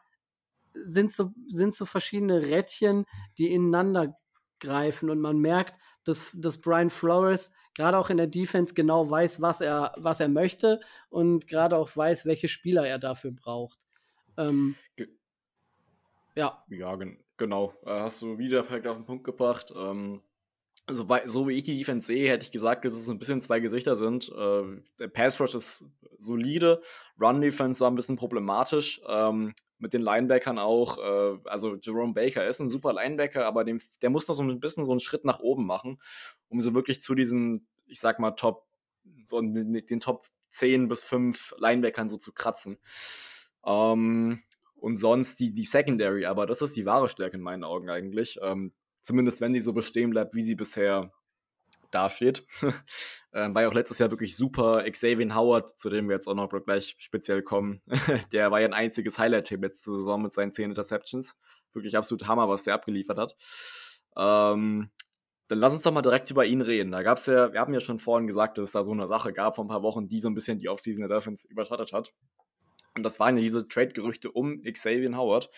sind so sind so verschiedene Rädchen, die ineinander greifen und man merkt, dass, dass Brian Flores gerade auch in der Defense genau weiß, was er, was er möchte und gerade auch weiß, welche Spieler er dafür braucht. Ähm, ja. Ja, gen genau. Äh, hast du wieder perfekt auf den Punkt gebracht. Ähm, also, so wie ich die Defense sehe, hätte ich gesagt, dass es ein bisschen zwei Gesichter sind. Äh, der Pass Rush ist solide, Run Defense war ein bisschen problematisch. Ähm, mit den Linebackern auch. Äh, also Jerome Baker ist ein super Linebacker, aber dem, der muss noch so ein bisschen so einen Schritt nach oben machen, um so wirklich zu diesen, ich sag mal, Top, so den Top 10 bis 5 Linebackern so zu kratzen. Ähm, und sonst die, die Secondary, aber das ist die wahre Stärke in meinen Augen eigentlich. Ähm, zumindest wenn sie so bestehen bleibt, wie sie bisher dasteht. ähm, war ja auch letztes Jahr wirklich super. Xavier Howard, zu dem wir jetzt auch noch gleich speziell kommen, der war ja ein einziges Highlight-Tape letzte Saison mit seinen 10 Interceptions. Wirklich absolut Hammer, was der abgeliefert hat. Ähm, dann lass uns doch mal direkt über ihn reden. Da gab es ja, wir haben ja schon vorhin gesagt, dass es da so eine Sache gab vor ein paar Wochen, die so ein bisschen die Offseason der Dolphins überschattet hat. Und das waren ja diese Trade-Gerüchte um Xavier Howard,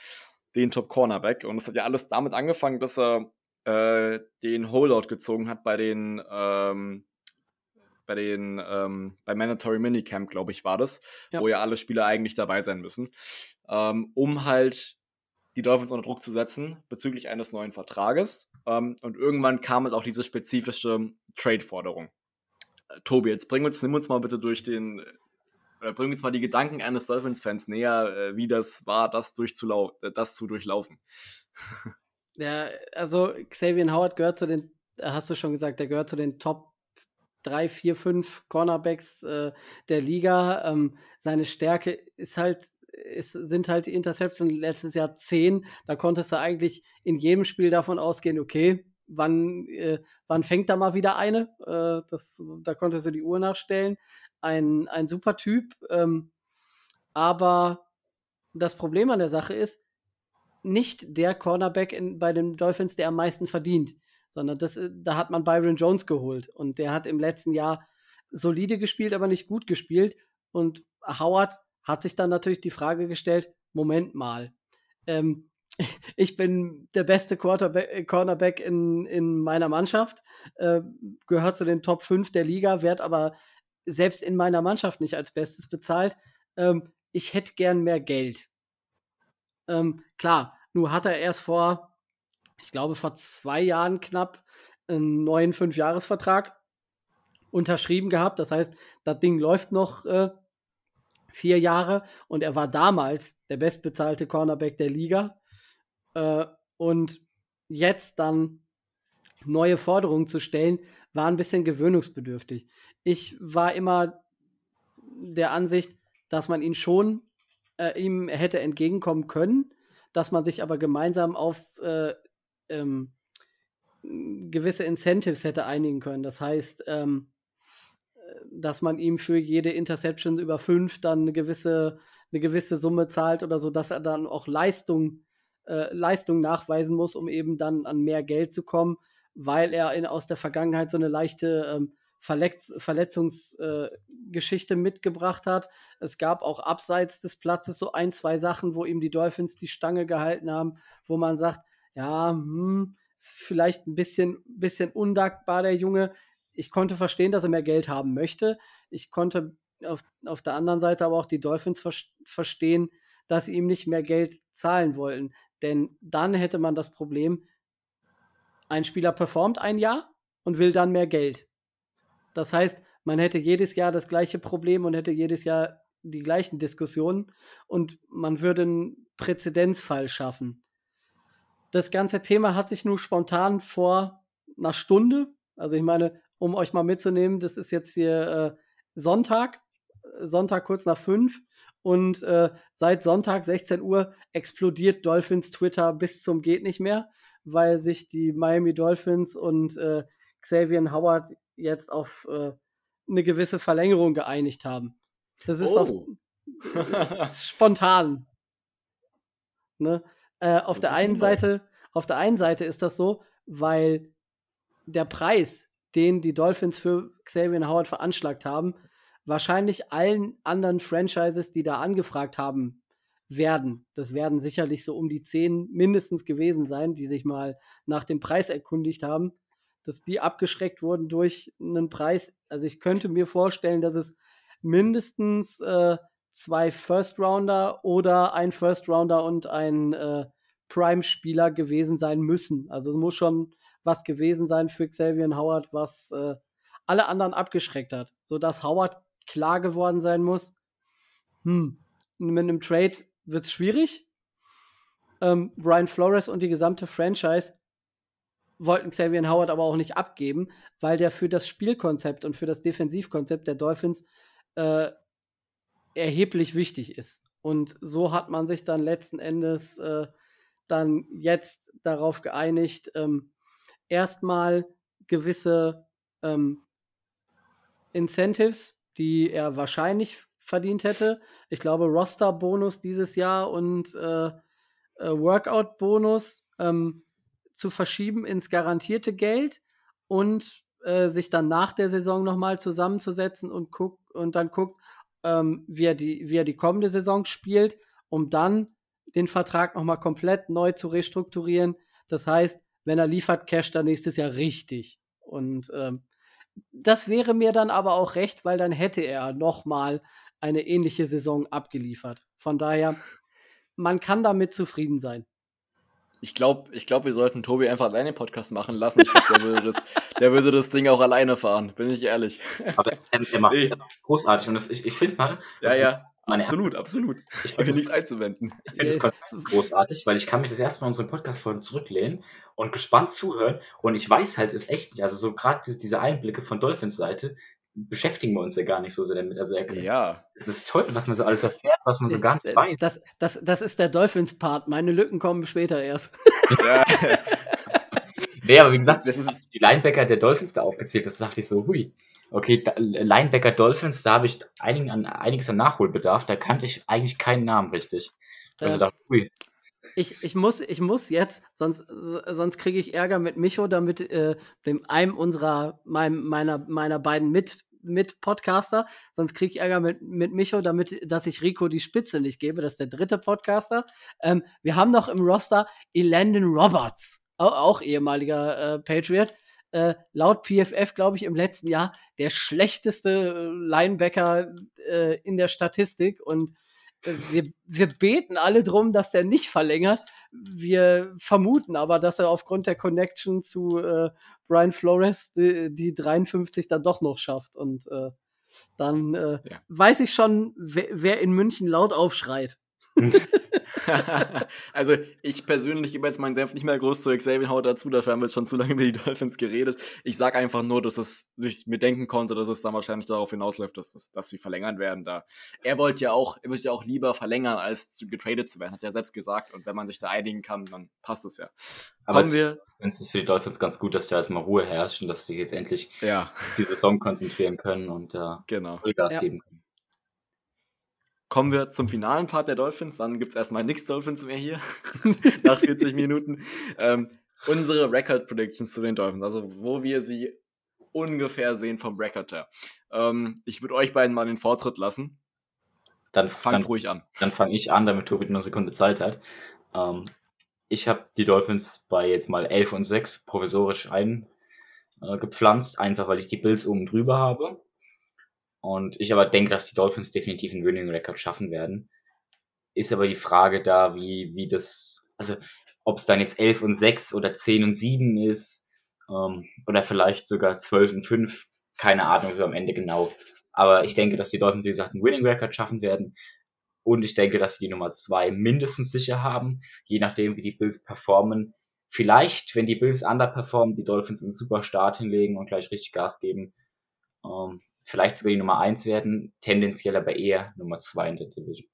den Top-Cornerback. Und das hat ja alles damit angefangen, dass er äh, den Holdout gezogen hat bei den ähm, bei den ähm, bei Mandatory Minicamp, glaube ich, war das, ja. wo ja alle Spieler eigentlich dabei sein müssen, ähm, um halt die Dolphins unter Druck zu setzen bezüglich eines neuen Vertrages. Ähm, und irgendwann kam halt auch diese spezifische Trade-Forderung. Äh, Tobi, jetzt bring uns, nimm uns mal bitte durch den, äh, bring uns mal die Gedanken eines Dolphins-Fans näher, äh, wie das war, das, durchzulau äh, das zu durchlaufen. Ja, also Xavier Howard gehört zu den, hast du schon gesagt, der gehört zu den Top 3, 4, 5 Cornerbacks äh, der Liga. Ähm, seine Stärke ist halt, ist, sind halt die Interceptions letztes Jahr 10. Da konntest du eigentlich in jedem Spiel davon ausgehen, okay, wann, äh, wann fängt da mal wieder eine? Äh, das, da konntest du die Uhr nachstellen. Ein, ein super Typ. Ähm, aber das Problem an der Sache ist, nicht der Cornerback in, bei den Dolphins, der am meisten verdient, sondern das, äh, da hat man Byron Jones geholt und der hat im letzten Jahr solide gespielt, aber nicht gut gespielt. Und Howard hat sich dann natürlich die Frage gestellt: Moment mal, ähm, ich bin der beste Quarterback, Cornerback in, in meiner Mannschaft, äh, gehört zu den Top 5 der Liga, werde aber selbst in meiner Mannschaft nicht als Bestes bezahlt. Ähm, ich hätte gern mehr Geld. Ähm, klar, nur hat er erst vor, ich glaube, vor zwei Jahren knapp einen neuen Fünfjahresvertrag unterschrieben gehabt. Das heißt, das Ding läuft noch äh, vier Jahre und er war damals der bestbezahlte Cornerback der Liga. Äh, und jetzt dann neue Forderungen zu stellen, war ein bisschen gewöhnungsbedürftig. Ich war immer der Ansicht, dass man ihn schon äh, ihm hätte entgegenkommen können, dass man sich aber gemeinsam auf äh, ähm, gewisse Incentives hätte einigen können. Das heißt, ähm, dass man ihm für jede Interception über fünf dann eine gewisse, eine gewisse Summe zahlt oder so, dass er dann auch Leistung, äh, Leistung nachweisen muss, um eben dann an mehr Geld zu kommen, weil er in, aus der Vergangenheit so eine leichte ähm, Verletz Verletzungsgeschichte äh, mitgebracht hat. Es gab auch abseits des Platzes so ein, zwei Sachen, wo ihm die Dolphins die Stange gehalten haben, wo man sagt, ja, hm, ist vielleicht ein bisschen, bisschen undankbar, der Junge. Ich konnte verstehen, dass er mehr Geld haben möchte. Ich konnte auf, auf der anderen Seite aber auch die Dolphins ver verstehen, dass sie ihm nicht mehr Geld zahlen wollten. Denn dann hätte man das Problem, ein Spieler performt ein Jahr und will dann mehr Geld. Das heißt, man hätte jedes Jahr das gleiche Problem und hätte jedes Jahr die gleichen Diskussionen und man würde einen Präzedenzfall schaffen. Das ganze Thema hat sich nur spontan vor einer Stunde, also ich meine, um euch mal mitzunehmen, das ist jetzt hier äh, Sonntag, Sonntag kurz nach fünf und äh, seit Sonntag 16 Uhr explodiert Dolphins Twitter bis zum geht nicht mehr, weil sich die Miami Dolphins und äh, Xavier Howard jetzt auf äh, eine gewisse Verlängerung geeinigt haben. Das ist oh. auf, spontan. Ne? Äh, auf das der einen Seite, auf der einen Seite ist das so, weil der Preis, den die Dolphins für Xavier Howard veranschlagt haben, wahrscheinlich allen anderen Franchises, die da angefragt haben, werden. Das werden sicherlich so um die zehn mindestens gewesen sein, die sich mal nach dem Preis erkundigt haben, dass die abgeschreckt wurden durch einen Preis. Also ich könnte mir vorstellen, dass es mindestens äh, zwei First Rounder oder ein First Rounder und ein äh, Prime-Spieler gewesen sein müssen. Also es muss schon was gewesen sein für Xavier Howard, was äh, alle anderen abgeschreckt hat, sodass Howard klar geworden sein muss, hm, mit einem Trade wird es schwierig. Ähm, Brian Flores und die gesamte Franchise wollten Xavier Howard aber auch nicht abgeben, weil der für das Spielkonzept und für das Defensivkonzept der Dolphins äh, erheblich wichtig ist. Und so hat man sich dann letzten Endes äh, dann jetzt darauf geeinigt, ähm, erstmal gewisse ähm, Incentives die er wahrscheinlich verdient hätte. Ich glaube, Roster-Bonus dieses Jahr und äh, äh, Workout-Bonus ähm, zu verschieben ins garantierte Geld und äh, sich dann nach der Saison nochmal zusammenzusetzen und guckt und dann guckt, ähm, wie, er die, wie er die kommende Saison spielt, um dann den Vertrag nochmal komplett neu zu restrukturieren. Das heißt, wenn er liefert, casht er nächstes Jahr richtig. Und ähm, das wäre mir dann aber auch recht, weil dann hätte er nochmal eine ähnliche Saison abgeliefert. Von daher, man kann damit zufrieden sein. Ich glaube, ich glaub, wir sollten Tobi einfach alleine den Podcast machen lassen. Ich glaub, der, würde das, der würde das Ding auch alleine fahren, bin ich ehrlich. Aber er, er macht es nee. großartig und das, ich, ich finde mal. Ja, ja. Absolut, absolut. Ich habe nichts einzuwenden. Ich finde das Konzept großartig, weil ich kann mich das erste Mal in unseren Podcast-Folgen zurücklehnen und gespannt zuhören. Und ich weiß halt, ist echt nicht. Also so gerade diese Einblicke von Dolphins Seite beschäftigen wir uns ja gar nicht so sehr damit. Also ja. es ist toll, was man so alles erfährt, was man so gar nicht äh, weiß. Das, das, das ist der Dolphins-Part. Meine Lücken kommen später erst. Ja. nee, aber wie gesagt, das ist die Linebacker der Dolphins da aufgezählt. Das dachte ich so, hui. Okay, da, Linebacker Dolphins, da habe ich einigen an, einiges an Nachholbedarf. Da kannte ich eigentlich keinen Namen richtig. Also äh, da, ui. Ich, ich, muss, ich muss jetzt, sonst, sonst kriege ich Ärger mit Micho, damit äh, dem einem unserer, mein, meiner, meiner beiden mit, mit Podcaster, sonst kriege ich Ärger mit, mit Micho, damit, dass ich Rico die Spitze nicht gebe. Das ist der dritte Podcaster. Ähm, wir haben noch im Roster Elandon Roberts, auch, auch ehemaliger äh, Patriot äh, laut PFF, glaube ich, im letzten Jahr der schlechteste äh, Linebacker äh, in der Statistik. Und wir, wir beten alle drum, dass der nicht verlängert. Wir vermuten aber, dass er aufgrund der Connection zu äh, Brian Flores die, die 53 dann doch noch schafft. Und äh, dann äh, ja. weiß ich schon, wer, wer in München laut aufschreit. also ich persönlich gebe jetzt meinen Senf nicht mehr groß zu Xavier Howard dazu, dafür haben wir jetzt schon zu lange über die Dolphins geredet. Ich sage einfach nur, dass es sich mir denken konnte, dass es dann wahrscheinlich darauf hinausläuft, dass, dass, dass sie verlängern werden. Da er wollte ja auch, er wird ja auch lieber verlängern, als zu, getradet zu werden, hat er selbst gesagt. Und wenn man sich da einigen kann, dann passt es ja. Aber Kommen wir. Es ist für die Dolphins ganz gut, dass da erstmal Ruhe herrscht und dass sie jetzt endlich ja. die Saison konzentrieren können und äh, genau. Vollgas ja. geben können. Kommen wir zum finalen Part der Dolphins. Dann gibt es erstmal nichts Dolphins mehr hier. nach 40 Minuten. Ähm, unsere Record Predictions zu den Dolphins. Also, wo wir sie ungefähr sehen vom Record her. Ähm, ich würde euch beiden mal den Vortritt lassen. Dann fangt ruhig an. Dann fange ich an, damit Tobi eine Sekunde Zeit hat. Ähm, ich habe die Dolphins bei jetzt mal 11 und 6 provisorisch eingepflanzt, äh, einfach weil ich die Bills oben drüber habe. Und ich aber denke, dass die Dolphins definitiv einen Winning Record schaffen werden. Ist aber die Frage da, wie, wie das, also ob es dann jetzt 11 und 6 oder 10 und 7 ist, ähm, oder vielleicht sogar 12 und 5, keine Ahnung, so am Ende genau. Aber ich denke, dass die Dolphins, wie gesagt, einen Winning Record schaffen werden. Und ich denke, dass sie die Nummer 2 mindestens sicher haben, je nachdem, wie die Bills performen. Vielleicht, wenn die Bills underperformen, die Dolphins einen super Start hinlegen und gleich richtig Gas geben. Ähm, vielleicht sogar die Nummer 1 werden, tendenziell aber eher Nummer 2 in der Division.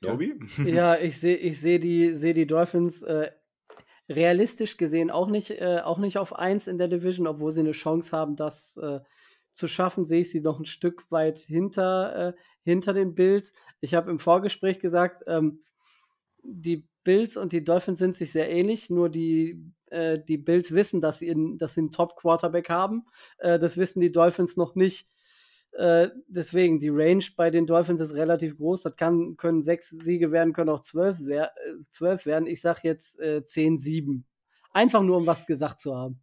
Tobi? Ja, ich sehe ich seh die, seh die Dolphins äh, realistisch gesehen auch nicht, äh, auch nicht auf 1 in der Division, obwohl sie eine Chance haben, das äh, zu schaffen, sehe ich sie noch ein Stück weit hinter, äh, hinter den Bills. Ich habe im Vorgespräch gesagt, ähm, die Bills und die Dolphins sind sich sehr ähnlich, nur die, äh, die Bills wissen, dass sie, in, dass sie einen Top-Quarterback haben. Äh, das wissen die Dolphins noch nicht. Äh, deswegen, die Range bei den Dolphins ist relativ groß. Das kann, können sechs Siege werden, können auch zwölf, wer äh, zwölf werden. Ich sage jetzt äh, 10-7. Einfach nur, um was gesagt zu haben.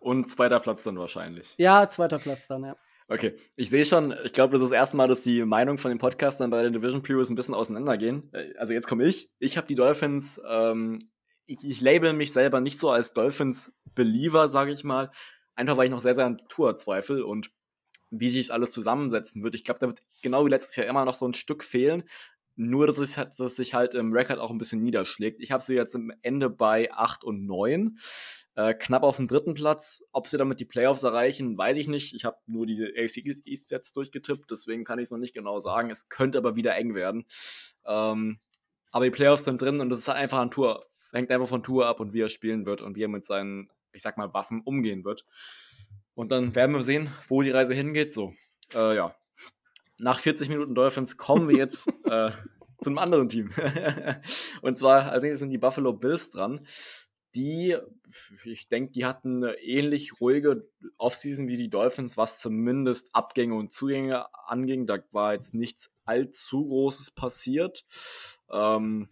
Und zweiter Platz dann wahrscheinlich. Ja, zweiter Platz dann, ja. Okay, ich sehe schon, ich glaube, das ist das erste Mal, dass die Meinung von den Podcastern bei den Division Previews ein bisschen auseinandergehen. Äh, also jetzt komme ich. Ich habe die Dolphins, ähm, ich, ich label mich selber nicht so als Dolphins-Believer, sage ich mal. Einfach weil ich noch sehr, sehr an Tour zweifle und wie sich das alles zusammensetzen wird. Ich glaube, da wird genau wie letztes Jahr immer noch so ein Stück fehlen. Nur, dass es, dass es sich halt im Rekord auch ein bisschen niederschlägt. Ich habe sie jetzt am Ende bei 8 und 9. Äh, knapp auf dem dritten Platz. Ob sie damit die Playoffs erreichen, weiß ich nicht. Ich habe nur die AFC East jetzt durchgetippt, deswegen kann ich es noch nicht genau sagen. Es könnte aber wieder eng werden. Ähm, aber die Playoffs sind drin und das ist halt einfach ein Tour. Hängt einfach von Tour ab und wie er spielen wird und wie er mit seinen, ich sag mal, Waffen umgehen wird. Und dann werden wir sehen, wo die Reise hingeht. So, äh, ja. Nach 40 Minuten Dolphins kommen wir jetzt äh, zu einem anderen Team. und zwar als nächstes sind die Buffalo Bills dran die, ich denke, die hatten eine ähnlich ruhige Offseason wie die Dolphins, was zumindest Abgänge und Zugänge anging. Da war jetzt nichts allzu Großes passiert. Ähm,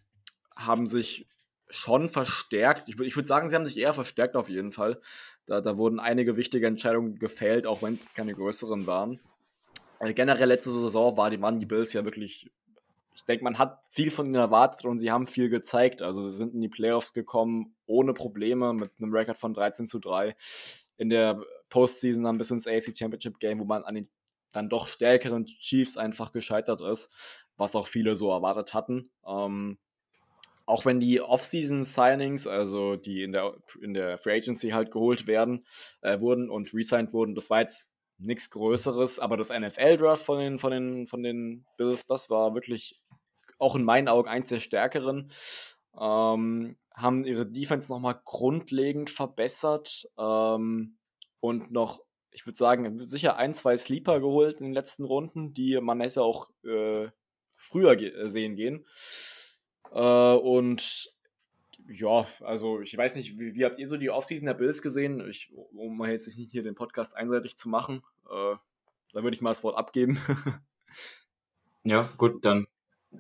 haben sich schon verstärkt. Ich würde ich würd sagen, sie haben sich eher verstärkt auf jeden Fall. Da, da wurden einige wichtige Entscheidungen gefällt, auch wenn es keine größeren waren. Also generell letzte Saison war die, waren die Bills ja wirklich ich denke, man hat viel von ihnen erwartet und sie haben viel gezeigt. Also sie sind in die Playoffs gekommen ohne Probleme mit einem Rekord von 13 zu 3. In der Postseason dann bis ins AFC Championship Game, wo man an den dann doch stärkeren Chiefs einfach gescheitert ist, was auch viele so erwartet hatten. Ähm, auch wenn die Off-Season-Signings, also die in der, in der Free Agency halt geholt werden, äh, wurden und resigned wurden, das war jetzt nichts Größeres, aber das NFL-Draft von den, von, den, von den Bills, das war wirklich auch in meinen Augen eins der stärkeren. Ähm, haben ihre Defense nochmal grundlegend verbessert ähm, und noch, ich würde sagen, sicher ein, zwei Sleeper geholt in den letzten Runden, die man hätte auch äh, früher ge sehen gehen. Äh, und ja, also ich weiß nicht, wie, wie, habt ihr so die Offseason der Bills gesehen? Ich, um jetzt nicht hier den Podcast einseitig zu machen, äh, da würde ich mal das Wort abgeben. ja, gut, dann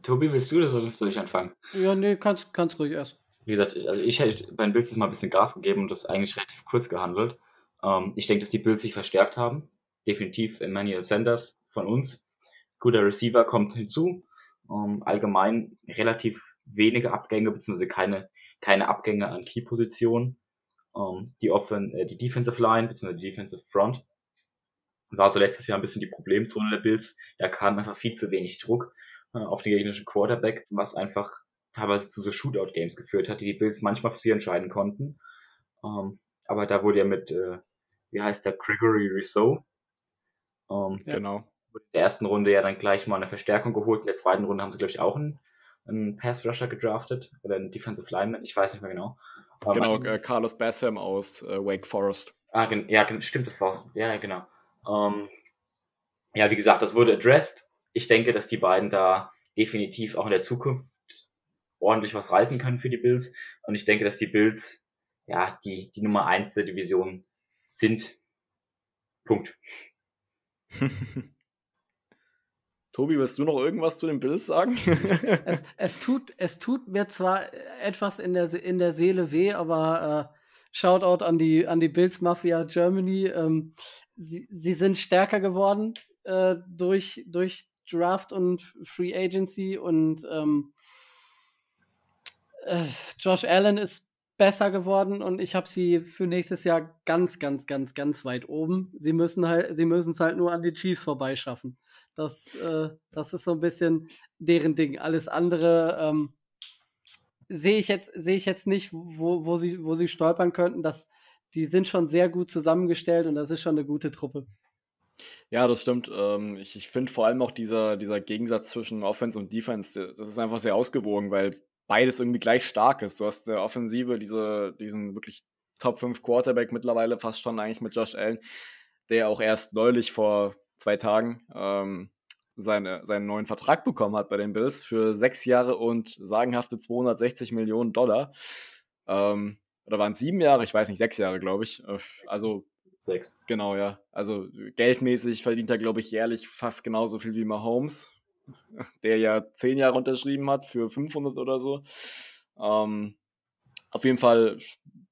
Tobi, willst du das oder willst du dich anfangen? Ja, nee, kannst, kannst ruhig erst. Wie gesagt, ich, also ich hätte bei den Bills mal ein bisschen Gas gegeben und das eigentlich relativ kurz gehandelt. Ähm, ich denke, dass die Bills sich verstärkt haben. Definitiv Emmanuel Sanders von uns. Guter Receiver kommt hinzu. Ähm, allgemein relativ wenige Abgänge, beziehungsweise keine keine Abgänge an Key-Positionen. Ähm, die, Offen äh, die Defensive Line, beziehungsweise die Defensive Front, war so letztes Jahr ein bisschen die Problemzone der Bills. Da kam einfach viel zu wenig Druck äh, auf den gegnerischen Quarterback, was einfach teilweise zu so Shootout-Games geführt hat, die die Bills manchmal für sie entscheiden konnten. Ähm, aber da wurde ja mit, äh, wie heißt der, Gregory Rousseau, ähm, genau. In der ersten Runde ja dann gleich mal eine Verstärkung geholt. In der zweiten Runde haben sie, glaube ich, auch einen einen Pass Rusher gedraftet oder einen Defensive Lineman, ich weiß nicht mehr genau. Um, genau, äh, Carlos Bassam aus äh, Wake Forest. Ah, ja, stimmt, das war's. Ja, genau. Um, ähm, ja, wie gesagt, das wurde addressed. Ich denke, dass die beiden da definitiv auch in der Zukunft ordentlich was reißen können für die Bills. Und ich denke, dass die Bills ja die, die Nummer eins der Division sind. Punkt. Tobi, willst du noch irgendwas zu den Bills sagen? es, es, tut, es tut mir zwar etwas in der, in der Seele weh, aber äh, Shoutout an die, an die Bills Mafia Germany. Ähm, sie, sie sind stärker geworden äh, durch, durch Draft und Free Agency und ähm, äh, Josh Allen ist besser geworden und ich habe sie für nächstes Jahr ganz, ganz, ganz, ganz weit oben. Sie müssen halt, sie müssen es halt nur an die Chiefs vorbeischaffen. Das, äh, das ist so ein bisschen deren Ding. Alles andere ähm, sehe ich jetzt, sehe ich jetzt nicht, wo, wo sie, wo sie stolpern könnten. Das, die sind schon sehr gut zusammengestellt und das ist schon eine gute Truppe. Ja, das stimmt. Ähm, ich ich finde vor allem auch dieser, dieser Gegensatz zwischen Offense und Defense, das ist einfach sehr ausgewogen, weil beides irgendwie gleich stark ist. Du hast der Offensive diese, diesen wirklich Top 5 Quarterback mittlerweile fast schon eigentlich mit Josh Allen, der auch erst neulich vor zwei Tagen ähm, seine, seinen neuen Vertrag bekommen hat bei den Bills für sechs Jahre und sagenhafte 260 Millionen Dollar. Ähm, oder waren es sieben Jahre? Ich weiß nicht, sechs Jahre, glaube ich. Äh, also sechs. Genau, ja. Also geldmäßig verdient er, glaube ich, jährlich fast genauso viel wie Mahomes der ja zehn Jahre unterschrieben hat für 500 oder so. Ähm, auf jeden Fall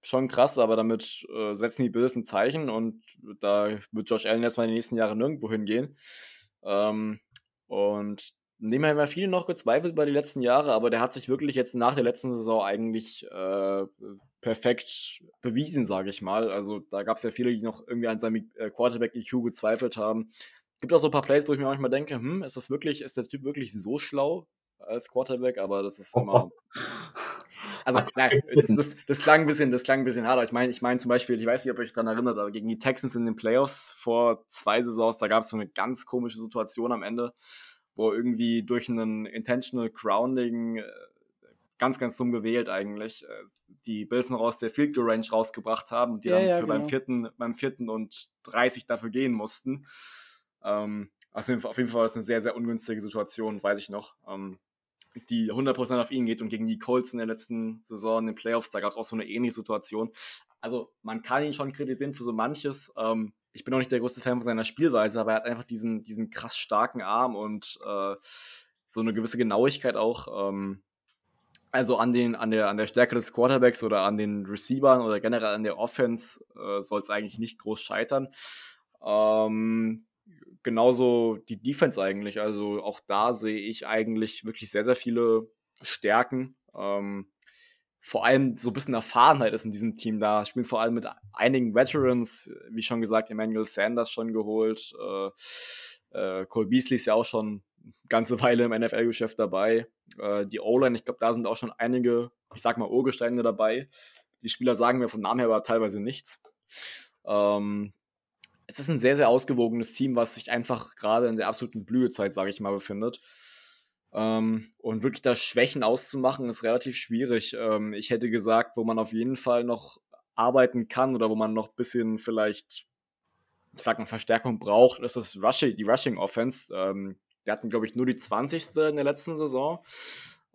schon krass, aber damit äh, setzen die Bills ein Zeichen und da wird Josh Allen erstmal in den nächsten Jahren nirgendwo hingehen. Ähm, und dem haben wir viel noch gezweifelt bei den letzten Jahren, aber der hat sich wirklich jetzt nach der letzten Saison eigentlich äh, perfekt bewiesen, sage ich mal. Also da gab es ja viele, die noch irgendwie an seinem äh, Quarterback-EQ gezweifelt haben gibt auch so ein paar Plays, wo ich mir manchmal denke, hm, ist das wirklich, ist der Typ wirklich so schlau als Quarterback? Aber das ist immer. Also, nein, das, das, das, klang ein bisschen, das klang ein bisschen harter. Ich meine, ich meine zum Beispiel, ich weiß nicht, ob ihr euch daran erinnert, aber gegen die Texans in den Playoffs vor zwei Saisons, da gab es so eine ganz komische Situation am Ende, wo irgendwie durch einen Intentional Grounding äh, ganz, ganz dumm gewählt eigentlich, äh, die Bills noch aus der Field Goal Range rausgebracht haben, die ja, dann ja, für genau. beim vierten, beim vierten und 30 dafür gehen mussten. Ähm, also auf jeden Fall war das eine sehr, sehr ungünstige Situation, weiß ich noch. Ähm, die 100% auf ihn geht und gegen die Colts in der letzten Saison in den Playoffs, da gab es auch so eine ähnliche Situation. Also man kann ihn schon kritisieren für so manches. Ähm, ich bin auch nicht der größte Fan von seiner Spielweise, aber er hat einfach diesen, diesen krass starken Arm und äh, so eine gewisse Genauigkeit auch. Ähm, also an, den, an, der, an der Stärke des Quarterbacks oder an den Receivern oder generell an der Offense äh, soll es eigentlich nicht groß scheitern. Ähm, genauso die Defense eigentlich. Also auch da sehe ich eigentlich wirklich sehr, sehr viele Stärken. Ähm, vor allem so ein bisschen Erfahrenheit ist in diesem Team da. Spielen vor allem mit einigen Veterans, wie schon gesagt, Emmanuel Sanders schon geholt. Äh, äh, Cole Beasley ist ja auch schon eine ganze Weile im NFL-Geschäft dabei. Äh, die O-Line, ich glaube, da sind auch schon einige, ich sag mal, Urgesteine dabei. Die Spieler sagen mir vom Namen her aber teilweise nichts. Ähm, es ist ein sehr, sehr ausgewogenes Team, was sich einfach gerade in der absoluten Blühezeit, sage ich mal, befindet. Ähm, und wirklich da Schwächen auszumachen, ist relativ schwierig. Ähm, ich hätte gesagt, wo man auf jeden Fall noch arbeiten kann oder wo man noch ein bisschen vielleicht, ich sag mal, Verstärkung braucht, ist das Rushing, die Rushing Offense. Ähm, wir hatten, glaube ich, nur die 20. in der letzten Saison.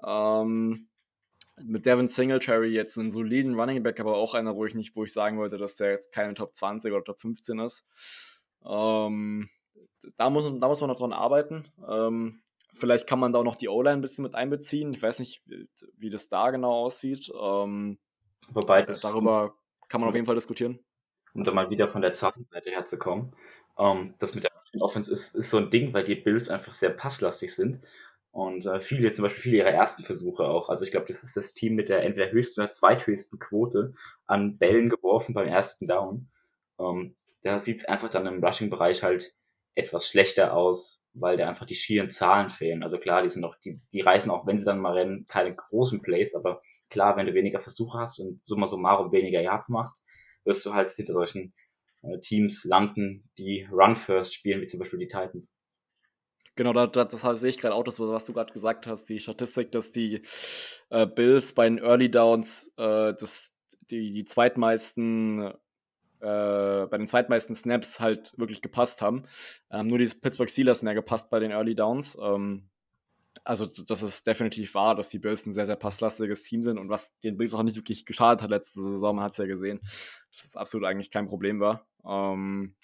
Ähm, mit Devin Singletary jetzt einen soliden Running Back, aber auch einer, wo ich nicht, wo ich sagen wollte, dass der jetzt keine Top 20 oder Top 15 ist. Ähm, da, muss, da muss man noch dran arbeiten. Ähm, vielleicht kann man da auch noch die O-Line ein bisschen mit einbeziehen. Ich weiß nicht, wie, das da genau aussieht. Ähm, Wobei das, darüber kann man auf jeden Fall diskutieren. Um da mal wieder von der Zahlenseite herzukommen. Ähm, das mit der Offense ist, ist so ein Ding, weil die Builds einfach sehr passlastig sind und äh, viele, zum Beispiel viele ihrer ersten Versuche auch. Also ich glaube, das ist das Team mit der entweder höchsten oder zweithöchsten Quote an Bällen geworfen beim ersten Down. Ähm, da sieht es einfach dann im Rushing-Bereich halt etwas schlechter aus, weil da einfach die schieren Zahlen fehlen. Also klar, die sind noch, die, die reißen auch, wenn sie dann mal rennen, keine großen Plays, aber klar, wenn du weniger Versuche hast und summa summarum weniger Yards machst, wirst du halt hinter solchen äh, Teams landen, die Run First spielen, wie zum Beispiel die Titans. Genau, da, da, das sehe ich gerade auch, das, was du gerade gesagt hast, die Statistik, dass die äh, Bills bei den Early Downs äh, das, die, die zweitmeisten äh, bei den zweitmeisten Snaps halt wirklich gepasst haben. Ähm, nur die Pittsburgh Steelers mehr gepasst bei den Early Downs. Ähm, also das ist definitiv wahr, dass die Bills ein sehr, sehr passlastiges Team sind und was den Bills auch nicht wirklich geschadet hat letzte Saison, man hat es ja gesehen, dass es absolut eigentlich kein Problem war. Ähm,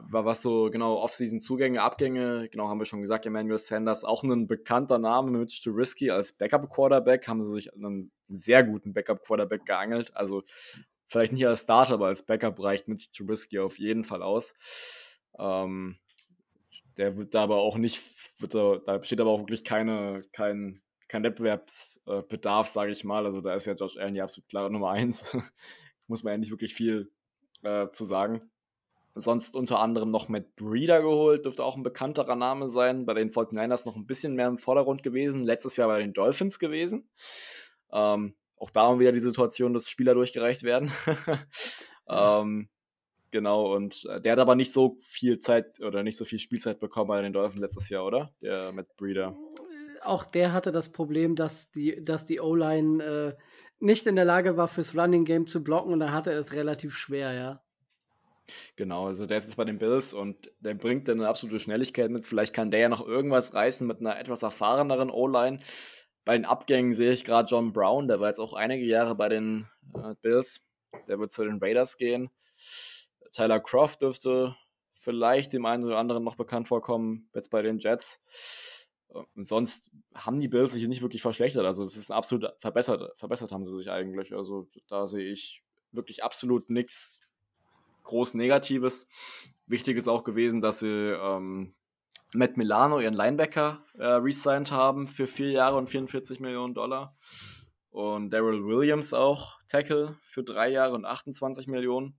was so genau Off-Season-Zugänge, Abgänge, genau haben wir schon gesagt, Emmanuel Sanders, auch ein bekannter Name mit Trubisky als Backup-Quarterback, haben sie sich einen sehr guten Backup-Quarterback geangelt. Also vielleicht nicht als Starter, aber als Backup reicht mit Trubisky auf jeden Fall aus. Ähm, der wird da aber auch nicht, da, da besteht aber auch wirklich keine, kein, kein Wettbewerbsbedarf, sage ich mal. Also da ist ja Josh Allen die absolut klare Nummer eins. Muss man ja nicht wirklich viel äh, zu sagen. Sonst unter anderem noch Matt Breeder geholt, dürfte auch ein bekannterer Name sein. Bei den 49ers noch ein bisschen mehr im Vordergrund gewesen. Letztes Jahr bei den Dolphins gewesen. Ähm, auch da haben wir wieder die Situation, dass Spieler durchgereicht werden. ähm, genau, und äh, der hat aber nicht so viel Zeit oder nicht so viel Spielzeit bekommen bei den Dolphins letztes Jahr, oder? Der Matt Breeder. Auch der hatte das Problem, dass die, dass die O-Line äh, nicht in der Lage war, fürs Running Game zu blocken und da hatte er es relativ schwer, ja. Genau, also der ist jetzt bei den Bills und der bringt dann eine absolute Schnelligkeit mit. Vielleicht kann der ja noch irgendwas reißen mit einer etwas erfahreneren O-Line. Bei den Abgängen sehe ich gerade John Brown, der war jetzt auch einige Jahre bei den äh, Bills. Der wird zu den Raiders gehen. Tyler Croft dürfte vielleicht dem einen oder anderen noch bekannt vorkommen, jetzt bei den Jets. Und sonst haben die Bills sich nicht wirklich verschlechtert. Also es ist absolut verbessert, verbessert haben sie sich eigentlich. Also da sehe ich wirklich absolut nichts groß Negatives. Wichtig ist auch gewesen, dass sie ähm, Matt Milano, ihren Linebacker, äh, resigned haben für vier Jahre und 44 Millionen Dollar. Und Daryl Williams auch, Tackle, für drei Jahre und 28 Millionen.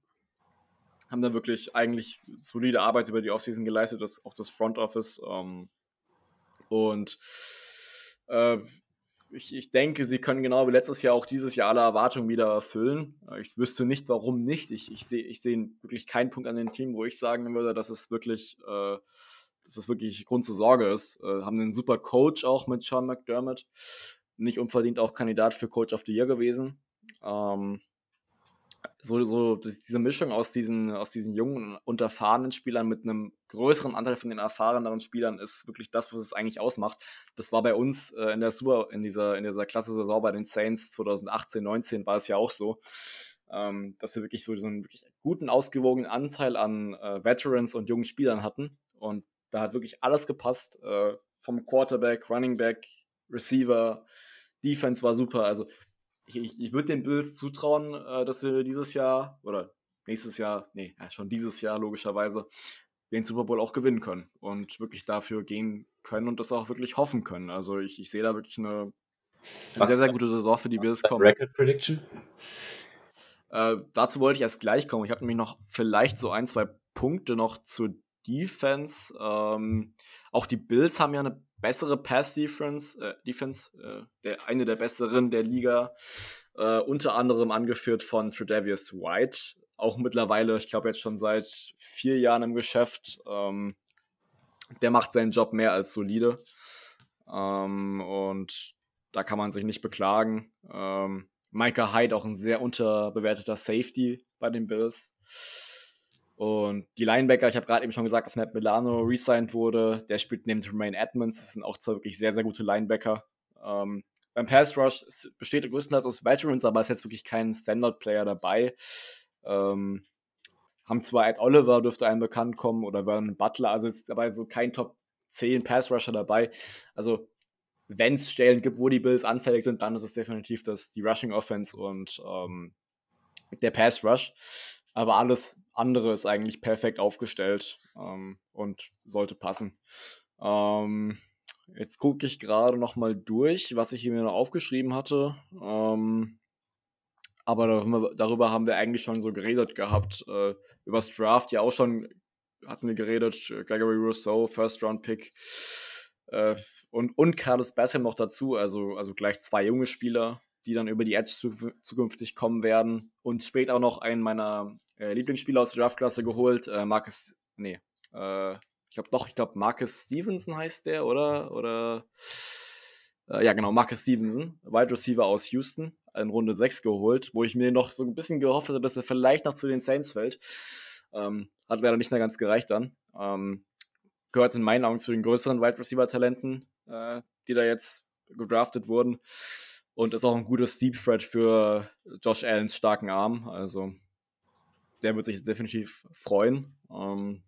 Haben da wirklich eigentlich solide Arbeit über die Offseason geleistet, das, auch das Front Office. Ähm, und äh, ich, ich denke, sie können genau wie letztes Jahr auch dieses Jahr alle Erwartungen wieder erfüllen. Äh, ich wüsste nicht, warum nicht. Ich, ich sehe ich seh wirklich keinen Punkt an dem Team, wo ich sagen würde, dass es wirklich, äh, dass es wirklich Grund zur Sorge ist. Äh, haben einen super Coach auch mit Sean McDermott. Nicht unverdient auch Kandidat für Coach of the Year gewesen. Ähm, so, so diese Mischung aus diesen, aus diesen jungen und erfahrenen Spielern mit einem größeren Anteil von den erfahreneren Spielern ist wirklich das, was es eigentlich ausmacht. Das war bei uns äh, in der Super, in dieser, in dieser Klasse-Saison bei den Saints 2018, 19 war es ja auch so, ähm, dass wir wirklich so diesen wirklich guten, ausgewogenen Anteil an äh, Veterans und jungen Spielern hatten. Und da hat wirklich alles gepasst. Äh, vom Quarterback, Running Back, Receiver, Defense war super. Also ich, ich, ich würde den Bills zutrauen, äh, dass sie dieses Jahr oder nächstes Jahr, nee, ja, schon dieses Jahr logischerweise, den Super Bowl auch gewinnen können und wirklich dafür gehen können und das auch wirklich hoffen können. Also ich, ich sehe da wirklich eine, eine sehr, sehr gute Saison für die Bills kommen. Record Prediction? Äh, dazu wollte ich erst gleich kommen. Ich habe nämlich noch vielleicht so ein, zwei Punkte noch zur Defense. Ähm, auch die Bills haben ja eine bessere Pass-Defense, äh, Defense, äh, der, eine der besseren der Liga, äh, unter anderem angeführt von Tredavious White, auch mittlerweile, ich glaube jetzt schon seit vier Jahren im Geschäft. Ähm, der macht seinen Job mehr als solide ähm, und da kann man sich nicht beklagen. Ähm, Micah Hyde auch ein sehr unterbewerteter Safety bei den Bills. Und die Linebacker, ich habe gerade eben schon gesagt, dass Matt Milano resigned wurde. Der spielt neben Tremaine Edmonds. Das sind auch zwei wirklich sehr, sehr gute Linebacker. Ähm, beim Pass Rush besteht größtenteils aus Veterans, aber ist jetzt wirklich kein Standard-Player dabei. Ähm, haben zwar Ed Oliver, dürfte einem bekannt kommen, oder Vernon Butler, also ist dabei so kein Top 10 Pass Rusher dabei. Also, wenn es Stellen gibt, wo die Bills anfällig sind, dann ist es definitiv das, die Rushing Offense und ähm, der Pass Rush. Aber alles andere ist eigentlich perfekt aufgestellt ähm, und sollte passen. Ähm, jetzt gucke ich gerade noch mal durch, was ich hier mir noch aufgeschrieben hatte. Ähm, aber darüber, darüber, haben wir eigentlich schon so geredet gehabt. Äh, über das Draft ja auch schon hatten wir geredet. Gregory Rousseau, First Round Pick. Äh, und, und Carlos Bassam noch dazu. Also, also gleich zwei junge Spieler, die dann über die Edge zu, zukünftig kommen werden. Und später auch noch einen meiner äh, Lieblingsspieler aus der Draftklasse geholt. Äh, Marcus, nee, äh, ich glaube doch, ich glaube Marcus Stevenson heißt der, oder? Oder äh, ja, genau, Marcus Stevenson, Wide Receiver aus Houston, in Runde 6 geholt, wo ich mir noch so ein bisschen gehofft hatte, dass er vielleicht noch zu den Saints fällt. Ähm, hat leider nicht mehr ganz gereicht dann. Ähm, gehört in meinen Augen zu den größeren Wide Receiver-Talenten, äh, die da jetzt gedraftet wurden. Und ist auch ein gutes Deep Threat für Josh Allens starken Arm. Also der wird sich definitiv freuen. Ähm,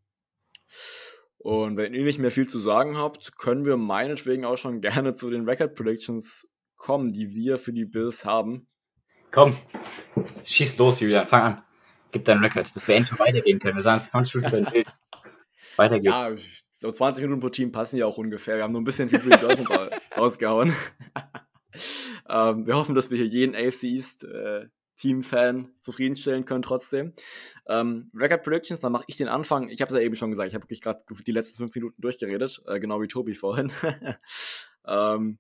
Und wenn ihr nicht mehr viel zu sagen habt, können wir meinetwegen auch schon gerne zu den Record Predictions kommen, die wir für die Bills haben. Komm, schieß los, Julian, fang an. Gib dein Record, dass wir endlich weitergehen können. Wir sagen es 20 Minuten für den Bills. Weiter geht's. Ja, so 20 Minuten pro Team passen ja auch ungefähr. Wir haben nur ein bisschen viel für die Dolphins rausgehauen. ähm, wir hoffen, dass wir hier jeden AFC East äh, Team-Fan zufriedenstellen können trotzdem. Ähm, Record Predictions, dann mache ich den Anfang. Ich habe es ja eben schon gesagt, ich habe wirklich gerade die letzten fünf Minuten durchgeredet, äh, genau wie Tobi vorhin. ähm,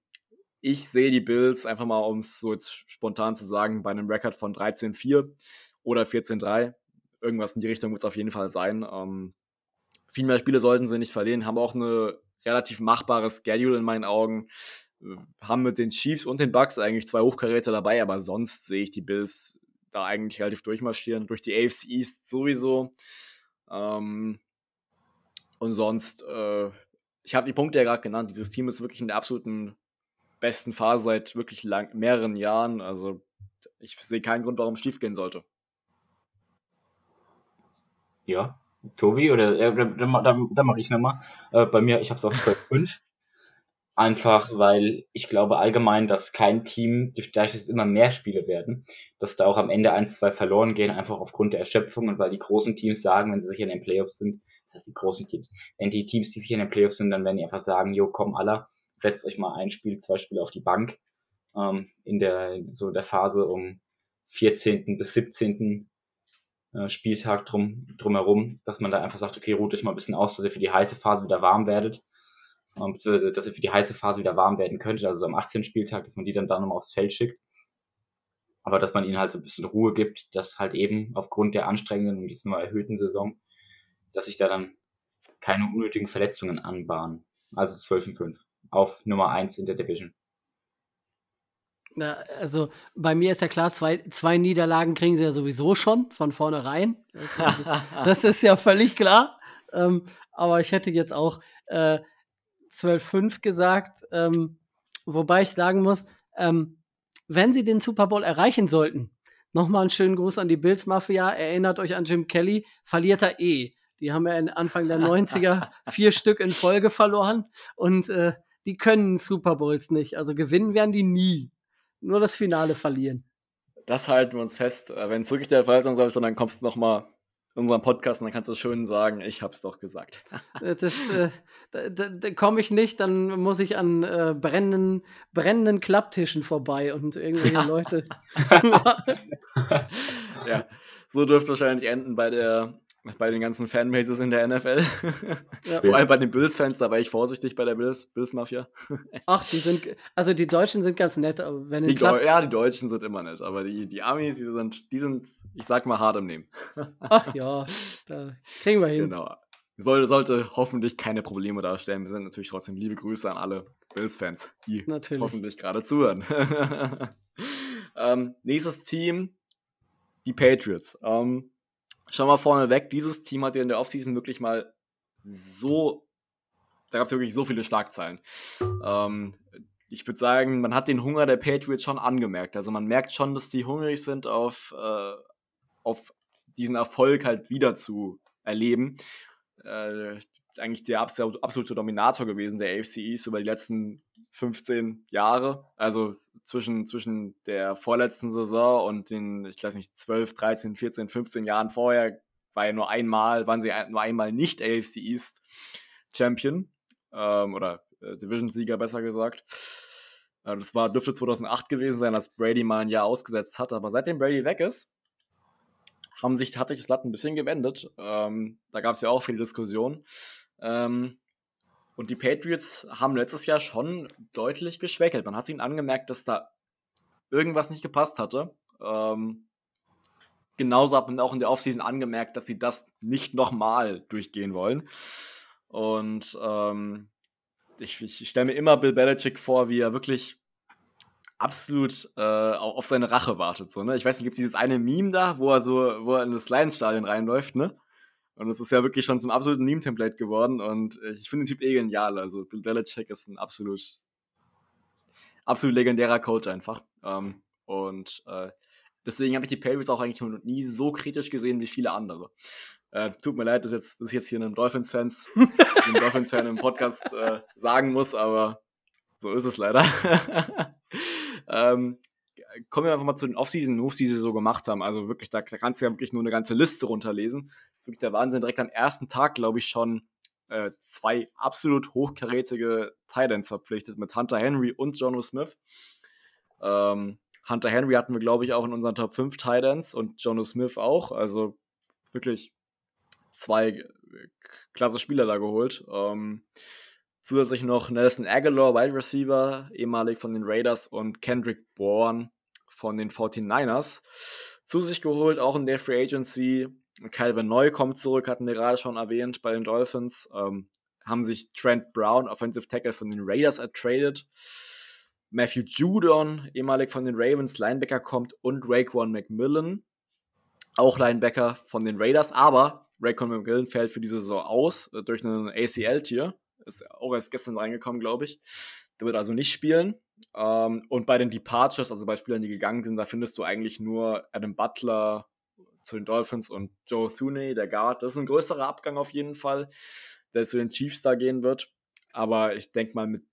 ich sehe die Bills einfach mal, um es so jetzt spontan zu sagen, bei einem Record von 13-4 oder 14-3. Irgendwas in die Richtung wird es auf jeden Fall sein. Ähm, viel mehr Spiele sollten sie nicht verlieren, haben auch eine relativ machbare Schedule in meinen Augen haben mit den Chiefs und den Bucks eigentlich zwei Hochkaräter dabei, aber sonst sehe ich die Bills da eigentlich relativ durchmarschieren. Durch die AFC East sowieso. Ähm, und sonst, äh, ich habe die Punkte ja gerade genannt. Dieses Team ist wirklich in der absoluten besten Phase seit wirklich lang, mehreren Jahren. Also ich sehe keinen Grund, warum es schief gehen sollte. Ja, Tobi, oder äh, dann, dann, dann mache ich nochmal. Äh, bei mir, ich habe es auf 12,5. Einfach, weil ich glaube allgemein, dass kein Team, dass es immer mehr Spiele werden, dass da auch am Ende eins, zwei verloren gehen, einfach aufgrund der Erschöpfung und weil die großen Teams sagen, wenn sie sich in den Playoffs sind, das heißt die großen Teams, wenn die Teams, die sich in den Playoffs sind, dann werden die einfach sagen, jo, komm, aller, setzt euch mal ein Spiel, zwei Spiele auf die Bank, ähm, in der, so der Phase um 14. bis 17. Äh, Spieltag drum, drumherum, dass man da einfach sagt, okay, ruht euch mal ein bisschen aus, dass ihr für die heiße Phase wieder warm werdet ähm, beziehungsweise dass er für die heiße Phase wieder warm werden könnte, also am 18. Spieltag, dass man die dann da nochmal aufs Feld schickt. Aber dass man ihnen halt so ein bisschen Ruhe gibt, dass halt eben aufgrund der anstrengenden und jetzt mal erhöhten Saison, dass sich da dann keine unnötigen Verletzungen anbahnen. Also 12 und 5 auf Nummer 1 in der Division. Na, also bei mir ist ja klar, zwei, zwei Niederlagen kriegen sie ja sowieso schon von vornherein. das ist ja völlig klar. Ähm, aber ich hätte jetzt auch äh, 12-5 gesagt. Ähm, wobei ich sagen muss, ähm, wenn sie den Super Bowl erreichen sollten, nochmal einen schönen Gruß an die Bills Mafia. Erinnert euch an Jim Kelly, verliert er eh. Die haben ja Anfang der 90er vier Stück in Folge verloren und äh, die können Super Bowls nicht. Also gewinnen werden die nie. Nur das Finale verlieren. Das halten wir uns fest. Äh, wenn es wirklich der Fall sein sollte, dann kommst du nochmal unserem Podcast und dann kannst du schön sagen, ich hab's doch gesagt. Äh, das, äh, da, da, da komme ich nicht, dann muss ich an äh, brennenden, brennenden Klapptischen vorbei und irgendwelche Leute. ja, so dürfte wahrscheinlich enden bei der bei den ganzen Fanbases in der NFL. Ja. Vor allem bei den Bills-Fans, da war ich vorsichtig bei der Bills, Bills-Mafia. Ach, die sind, also die Deutschen sind ganz nett, aber wenn die Ja, die Deutschen sind immer nett, aber die, die Amis, die sind, die sind, ich sag mal, hart im Nehmen. Ach ja, da kriegen wir hin. Genau. Sollte, sollte hoffentlich keine Probleme darstellen. Wir sind natürlich trotzdem liebe Grüße an alle Bills-Fans, die natürlich. hoffentlich gerade zuhören. ähm, nächstes Team, die Patriots. Ähm, Schau mal vorne weg, dieses Team hat ja in der Offseason wirklich mal so, da gab es wirklich so viele Schlagzeilen. Ähm, ich würde sagen, man hat den Hunger der Patriots schon angemerkt. Also man merkt schon, dass die hungrig sind, auf, äh, auf diesen Erfolg halt wieder zu erleben. Äh, eigentlich der absolute Dominator gewesen der AFC East über die letzten 15 Jahre. Also zwischen, zwischen der vorletzten Saison und den, ich weiß nicht, 12, 13, 14, 15 Jahren vorher war ja nur einmal, waren sie nur einmal nicht AFC East Champion ähm, oder äh, Division-Sieger besser gesagt. Äh, das war, dürfte 2008 gewesen sein, als Brady mal ein Jahr ausgesetzt hat. Aber seitdem Brady weg ist, haben sich, hat sich das Blatt ein bisschen gewendet. Ähm, da gab es ja auch viele Diskussionen. Ähm, und die Patriots haben letztes Jahr schon deutlich geschwächelt. Man hat ihnen angemerkt, dass da irgendwas nicht gepasst hatte. Ähm, genauso hat man auch in der Offseason angemerkt, dass sie das nicht nochmal durchgehen wollen. Und ähm, ich, ich stelle mir immer Bill Belichick vor, wie er wirklich absolut äh, auf seine Rache wartet. So, ne? Ich weiß nicht, gibt es dieses eine Meme da, wo er so, wo er in das Lions-Stadion reinläuft, ne? Und es ist ja wirklich schon zum absoluten Meme-Template geworden. Und ich finde den Typ eh genial. Also Bill Belichick ist ein absolut, absolut legendärer Coach einfach. Ähm, und äh, deswegen habe ich die Patriots auch eigentlich noch nie so kritisch gesehen wie viele andere. Äh, tut mir leid, dass, jetzt, dass ich jetzt hier einem Dolphins-Fans, einem Dolphins-Fan im Podcast äh, sagen muss, aber so ist es leider. ähm, kommen wir einfach mal zu den Off-Season-Moves, die sie so gemacht haben. Also wirklich, da, da kannst du ja wirklich nur eine ganze Liste runterlesen. Wirklich der Wahnsinn. Direkt am ersten Tag, glaube ich, schon äh, zwei absolut hochkarätige Titans verpflichtet mit Hunter Henry und Jono Smith. Ähm, Hunter Henry hatten wir, glaube ich, auch in unseren Top 5 Titans und Jono Smith auch. Also wirklich zwei äh, klasse Spieler da geholt. Ähm, zusätzlich noch Nelson Aguilar, Wide Receiver, ehemalig von den Raiders und Kendrick Bourne von den 49ers zu sich geholt, auch in der Free Agency. Calvin Neu kommt zurück, hatten wir gerade schon erwähnt bei den Dolphins. Ähm, haben sich Trent Brown, Offensive Tackle von den Raiders, ertradet. Matthew Judon, ehemalig von den Ravens, Linebacker kommt und Raekwon McMillan, auch Linebacker von den Raiders, aber Raekwon McMillan fällt für diese Saison aus äh, durch einen ACL-Tier. Ist auch erst gestern reingekommen, glaube ich. Der wird also nicht spielen. Ähm, und bei den Departures, also bei Spielern, die gegangen sind, da findest du eigentlich nur Adam Butler zu den Dolphins und Joe Thuney, der Guard. Das ist ein größerer Abgang auf jeden Fall, der zu den Chiefs da gehen wird. Aber ich denke mal, mit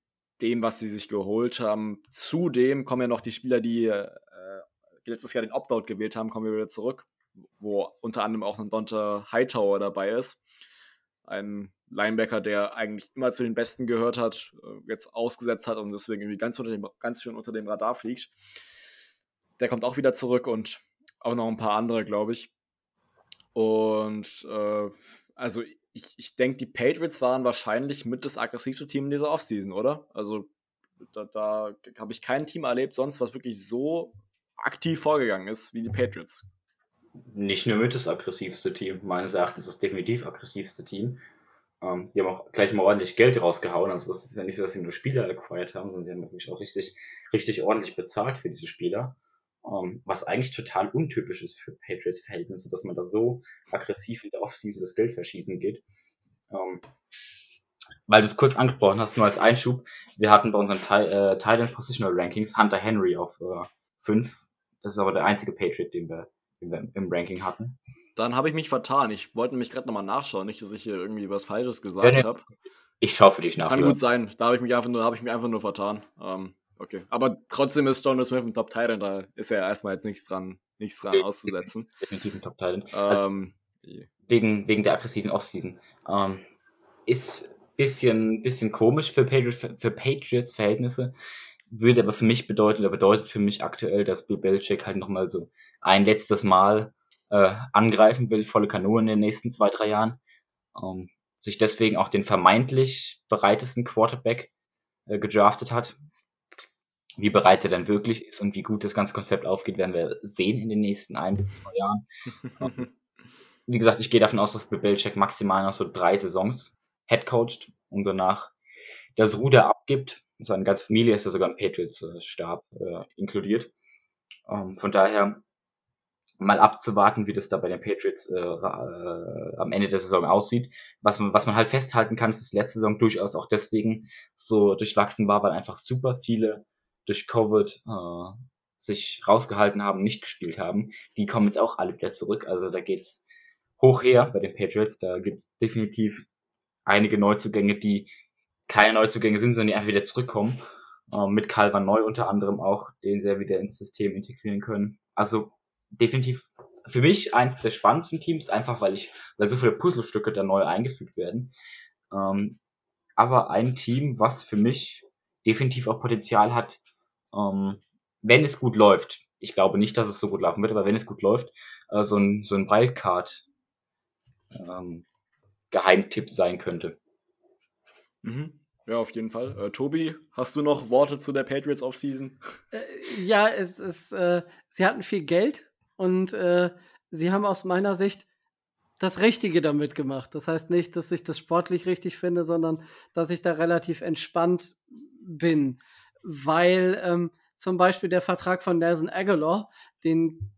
dem, was sie sich geholt haben, zudem kommen ja noch die Spieler, die äh, letztes Jahr den Opt-out gewählt haben, kommen wir wieder zurück, wo unter anderem auch ein Donta Hightower dabei ist. Ein Linebacker, der eigentlich immer zu den Besten gehört hat, äh, jetzt ausgesetzt hat und deswegen irgendwie ganz, unter dem, ganz schön unter dem Radar fliegt. Der kommt auch wieder zurück und auch noch ein paar andere, glaube ich. Und äh, also ich, ich denke, die Patriots waren wahrscheinlich mit das aggressivste Team in dieser Offseason, oder? Also da, da habe ich kein Team erlebt sonst, was wirklich so aktiv vorgegangen ist wie die Patriots. Nicht nur mit das aggressivste Team, meines Erachtens das definitiv aggressivste Team. Ähm, die haben auch gleich mal ordentlich Geld rausgehauen. Also das ist ja nicht so, dass sie nur Spieler acquired haben, sondern sie haben wirklich auch richtig, richtig ordentlich bezahlt für diese Spieler. Um, ähm, was eigentlich total untypisch ist für Patriots-Verhältnisse, dass man da so aggressiv in der Offseason das Geld verschießen geht. Um, ähm, weil du es kurz angesprochen hast, nur als Einschub, wir hatten bei unseren äh, Thailand Positional Rankings Hunter Henry auf 5. Äh, das ist aber der einzige Patriot, den wir, den wir im Ranking hatten. Dann habe ich mich vertan. Ich wollte mich gerade nochmal nachschauen, nicht, dass ich hier irgendwie was Falsches gesagt ja, nee, habe. Ich schaue für dich nach. Kann gut sein. Da habe ich mich einfach nur, habe ich mich einfach nur vertan. Ähm, okay. Aber trotzdem ist John Smith ein Top Titan, da ist ja erstmal jetzt nichts dran, nichts dran auszusetzen. Definitiv ein Top Titan. Also ähm, wegen, wegen der aggressiven Offseason. Ähm, ist bisschen, bisschen komisch für Patriots, für Patriots Verhältnisse, würde aber für mich bedeuten, oder bedeutet für mich aktuell, dass Bill Belichick halt nochmal so ein letztes Mal äh, angreifen will, volle Kanone in den nächsten zwei, drei Jahren. Ähm, sich deswegen auch den vermeintlich bereitesten Quarterback äh, gedraftet hat. Wie bereit er dann wirklich ist und wie gut das ganze Konzept aufgeht, werden wir sehen in den nächsten ein bis zwei Jahren. wie gesagt, ich gehe davon aus, dass Belichick maximal noch so drei Saisons headcoacht und danach das Ruder abgibt. Seine ganze Familie ist ja sogar im Patriots-Stab äh, inkludiert. Ähm, von daher mal abzuwarten, wie das da bei den Patriots äh, äh, am Ende der Saison aussieht. Was man, was man halt festhalten kann, ist, dass letzte Saison durchaus auch deswegen so durchwachsen war, weil einfach super viele durch Covid äh, sich rausgehalten haben, nicht gespielt haben. Die kommen jetzt auch alle wieder zurück. Also da geht's hoch her bei den Patriots. Da gibt's definitiv einige Neuzugänge, die keine Neuzugänge sind, sondern die einfach wieder zurückkommen. Äh, mit Calvin Neu unter anderem auch, den sie ja wieder ins System integrieren können. Also definitiv für mich eins der spannendsten Teams, einfach weil ich, weil so viele Puzzlestücke da neu eingefügt werden. Ähm, aber ein Team, was für mich definitiv auch Potenzial hat, ähm, wenn es gut läuft. Ich glaube nicht, dass es so gut laufen wird, aber wenn es gut läuft, äh, so ein, so ein Wildcard ähm, Geheimtipp sein könnte. Mhm. Ja, auf jeden Fall. Äh, Tobi, hast du noch Worte zu der Patriots Offseason? Äh, ja, es ist, äh, sie hatten viel Geld und äh, sie haben aus meiner Sicht das Richtige damit gemacht. Das heißt nicht, dass ich das sportlich richtig finde, sondern dass ich da relativ entspannt bin, weil ähm, zum Beispiel der Vertrag von Nelson Aguilar, den,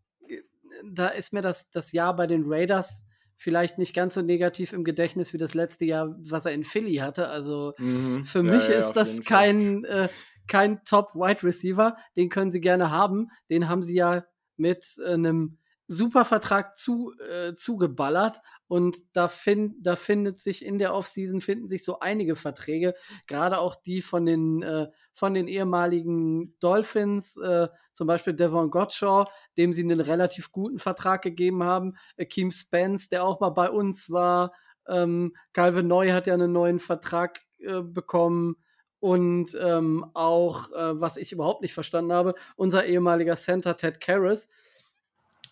da ist mir das, das Jahr bei den Raiders vielleicht nicht ganz so negativ im Gedächtnis wie das letzte Jahr, was er in Philly hatte. Also mhm. für mich ja, ist das kein, äh, kein Top-Wide Receiver. Den können sie gerne haben. Den haben sie ja mit einem super Vertrag zu, äh, zugeballert und da, find, da findet sich in der Offseason finden sich so einige Verträge, gerade auch die von den, äh, von den ehemaligen Dolphins, äh, zum Beispiel Devon Gottschall, dem sie einen relativ guten Vertrag gegeben haben, Akeem Spence, der auch mal bei uns war, ähm, Calvin Neu hat ja einen neuen Vertrag äh, bekommen und ähm, auch, äh, was ich überhaupt nicht verstanden habe, unser ehemaliger Center Ted Karras,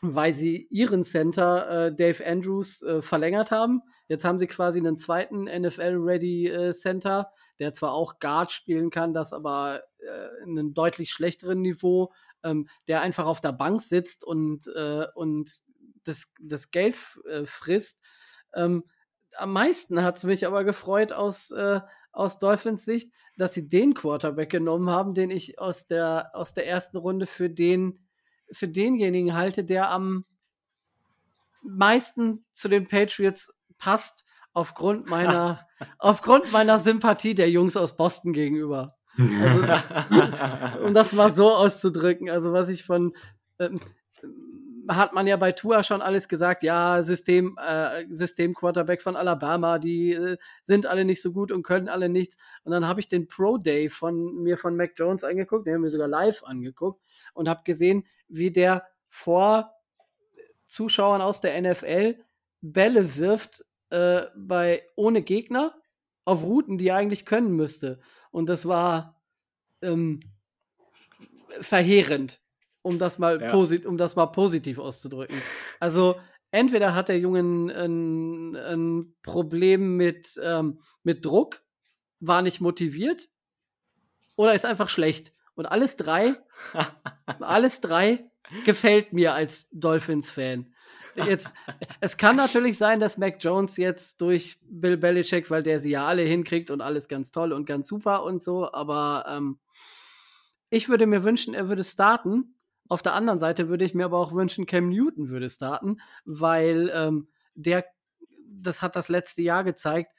weil sie ihren Center äh, Dave Andrews äh, verlängert haben. Jetzt haben sie quasi einen zweiten NFL-Ready äh, Center, der zwar auch Guard spielen kann, das aber äh, in einem deutlich schlechteren Niveau, ähm, der einfach auf der Bank sitzt und, äh, und das, das Geld äh, frisst. Ähm, am meisten hat es mich aber gefreut aus, äh, aus Dolphins Sicht, dass sie den Quarterback genommen haben, den ich aus der, aus der ersten Runde für den für denjenigen halte, der am meisten zu den Patriots passt, aufgrund meiner, aufgrund meiner Sympathie der Jungs aus Boston gegenüber. Also, um das mal so auszudrücken, also was ich von ähm, hat man ja bei Tua schon alles gesagt, ja, System, äh, System Quarterback von Alabama, die äh, sind alle nicht so gut und können alle nichts. Und dann habe ich den Pro Day von mir von Mac Jones angeguckt, den haben wir sogar live angeguckt und habe gesehen, wie der vor Zuschauern aus der NFL Bälle wirft äh, bei ohne Gegner auf Routen, die er eigentlich können müsste. Und das war ähm, verheerend um das mal, ja. um das mal positiv auszudrücken. Also entweder hat der Junge ein, ein Problem mit, ähm, mit Druck, war nicht motiviert, oder ist einfach schlecht. Und alles drei, alles drei gefällt mir als Dolphins-Fan. Jetzt, es kann natürlich sein, dass Mac Jones jetzt durch Bill Belichick, weil der sie ja alle hinkriegt und alles ganz toll und ganz super und so, aber ähm, ich würde mir wünschen, er würde starten auf der anderen Seite würde ich mir aber auch wünschen, Cam Newton würde starten, weil ähm, der, das hat das letzte Jahr gezeigt,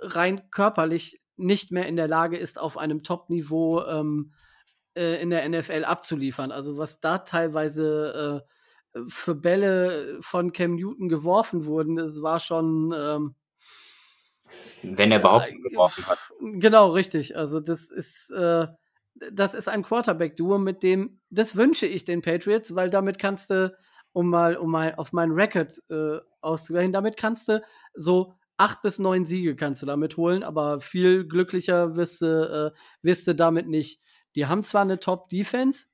rein körperlich nicht mehr in der Lage ist, auf einem Top-Niveau ähm, äh, in der NFL abzuliefern. Also was da teilweise äh, für Bälle von Cam Newton geworfen wurden, das war schon ähm, wenn er überhaupt äh, geworfen hat. Genau, richtig. Also das ist äh, das ist ein Quarterback-Duo, mit dem, das wünsche ich den Patriots, weil damit kannst du, um mal, um mal auf meinen Record äh, auszugleichen, damit kannst du so acht bis neun Siege kannst du damit holen, aber viel glücklicher wirst du, äh, wirst du damit nicht. Die haben zwar eine Top-Defense,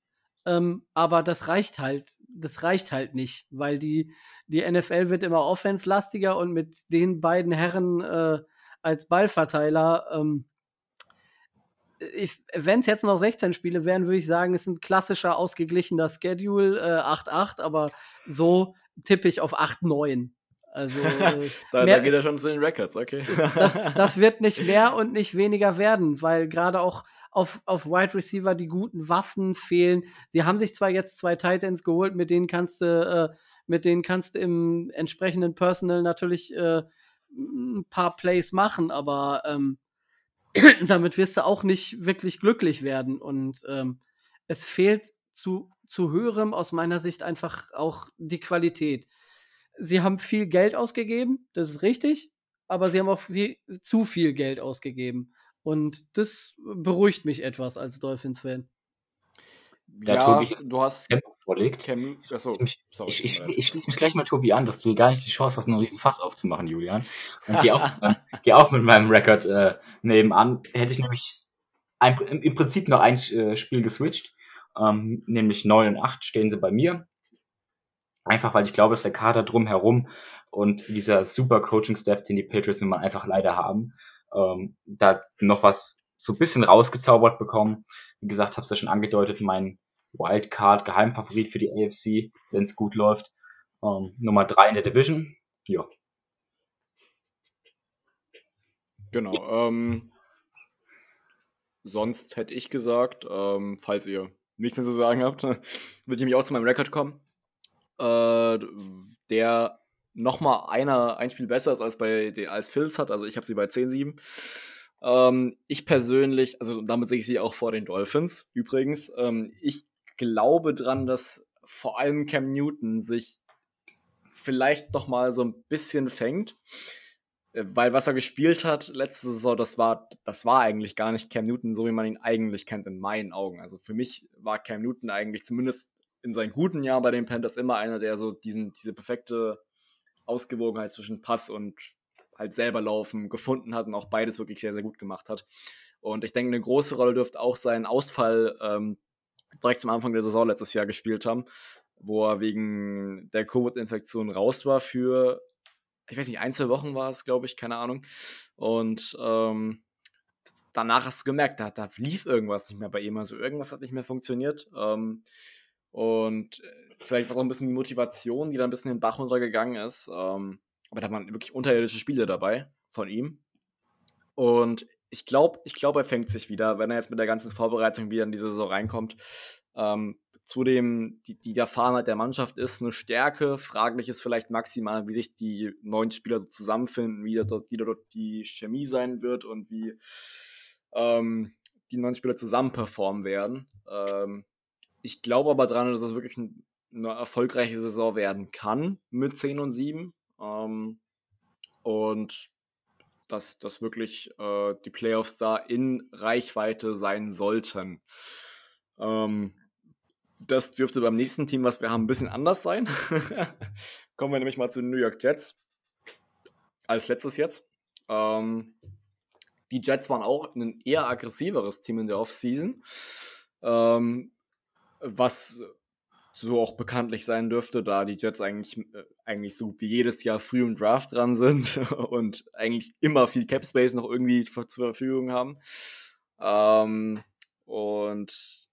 ähm, aber das reicht halt, das reicht halt nicht, weil die, die NFL wird immer offense-lastiger und mit den beiden Herren äh, als Ballverteiler ähm, wenn es jetzt noch 16 Spiele wären, würde ich sagen, es ist ein klassischer, ausgeglichener Schedule, äh, 8-8, aber so tippe ich auf 8-9. Also, äh, da, mehr, da, geht er schon zu den Records, okay. das, das wird nicht mehr und nicht weniger werden, weil gerade auch auf, auf Wide Receiver die guten Waffen fehlen. Sie haben sich zwar jetzt zwei Titans geholt, mit denen kannst du, äh, mit denen kannst du im entsprechenden Personal natürlich äh, ein paar Plays machen, aber ähm, damit wirst du auch nicht wirklich glücklich werden. Und ähm, es fehlt zu, zu höherem aus meiner Sicht einfach auch die Qualität. Sie haben viel Geld ausgegeben, das ist richtig, aber sie haben auch viel, zu viel Geld ausgegeben. Und das beruhigt mich etwas als Dolphins-Fan. Da ja, Tobi du hast Tempo vorlegt. Cam Achso, ich, ich, ich, ich, schließe mich gleich mal Tobi an, dass du gar nicht die Chance hast, einen riesen Fass aufzumachen, Julian. Und geh auch, geh auch mit meinem Rekord äh, nebenan. Hätte ich nämlich ein, im Prinzip noch ein äh, Spiel geswitcht. Ähm, nämlich 9 und 8 stehen sie bei mir. Einfach weil ich glaube, dass der Kader drumherum und dieser super Coaching-Staff, den die Patriots immer einfach leider haben, ähm, da noch was so ein bisschen rausgezaubert bekommen. Wie gesagt, habe es ja schon angedeutet, mein Wildcard, Geheimfavorit für die AFC, wenn es gut läuft. Ähm, Nummer 3 in der Division. Ja. Genau. Ähm, sonst hätte ich gesagt, ähm, falls ihr nichts mehr zu sagen habt, würde ich nämlich auch zu meinem Rekord kommen. Äh, der nochmal einer ein Spiel besser ist als bei als Phils hat. Also ich habe sie bei 10-7. Ähm, ich persönlich, also damit sehe ich sie auch vor den Dolphins übrigens. Ähm, ich glaube dran, dass vor allem Cam Newton sich vielleicht noch mal so ein bisschen fängt. Äh, weil was er gespielt hat letzte Saison, das war, das war eigentlich gar nicht Cam Newton, so wie man ihn eigentlich kennt, in meinen Augen. Also für mich war Cam Newton eigentlich zumindest in seinen guten Jahren bei den Panthers immer einer, der so diesen, diese perfekte Ausgewogenheit zwischen Pass und halt selber laufen gefunden hat und auch beides wirklich sehr, sehr gut gemacht hat. Und ich denke, eine große Rolle dürfte auch sein Ausfall ähm, direkt zum Anfang der Saison letztes Jahr gespielt haben, wo er wegen der Covid-Infektion raus war für ich weiß nicht, ein, zwei Wochen war es, glaube ich, keine Ahnung. Und ähm, danach hast du gemerkt, da, da lief irgendwas nicht mehr bei ihm. Also irgendwas hat nicht mehr funktioniert. Ähm, und äh, vielleicht war es auch ein bisschen die Motivation, die da ein bisschen in den Bach runtergegangen ist. Ähm, aber da waren wirklich unterirdische Spiele dabei von ihm. Und ich glaube, ich glaube, er fängt sich wieder, wenn er jetzt mit der ganzen Vorbereitung wieder in diese Saison reinkommt. Ähm, Zudem, die, die Erfahrenheit der Mannschaft ist eine Stärke. Fraglich ist vielleicht maximal, wie sich die neuen Spieler so zusammenfinden, wie dort, wie dort die Chemie sein wird und wie ähm, die neuen Spieler zusammen performen werden. Ähm, ich glaube aber daran, dass es wirklich ein, eine erfolgreiche Saison werden kann mit 10 und 7. Ähm, und dass, dass wirklich äh, die Playoffs da in Reichweite sein sollten. Ähm, das dürfte beim nächsten Team, was wir haben, ein bisschen anders sein. Kommen wir nämlich mal zu den New York Jets. Als letztes jetzt. Ähm, die Jets waren auch ein eher aggressiveres Team in der Offseason. Ähm, was so auch bekanntlich sein dürfte, da die Jets eigentlich, äh, eigentlich so wie jedes Jahr früh im Draft dran sind und eigentlich immer viel Cap Space noch irgendwie zur Verfügung haben. Ähm, und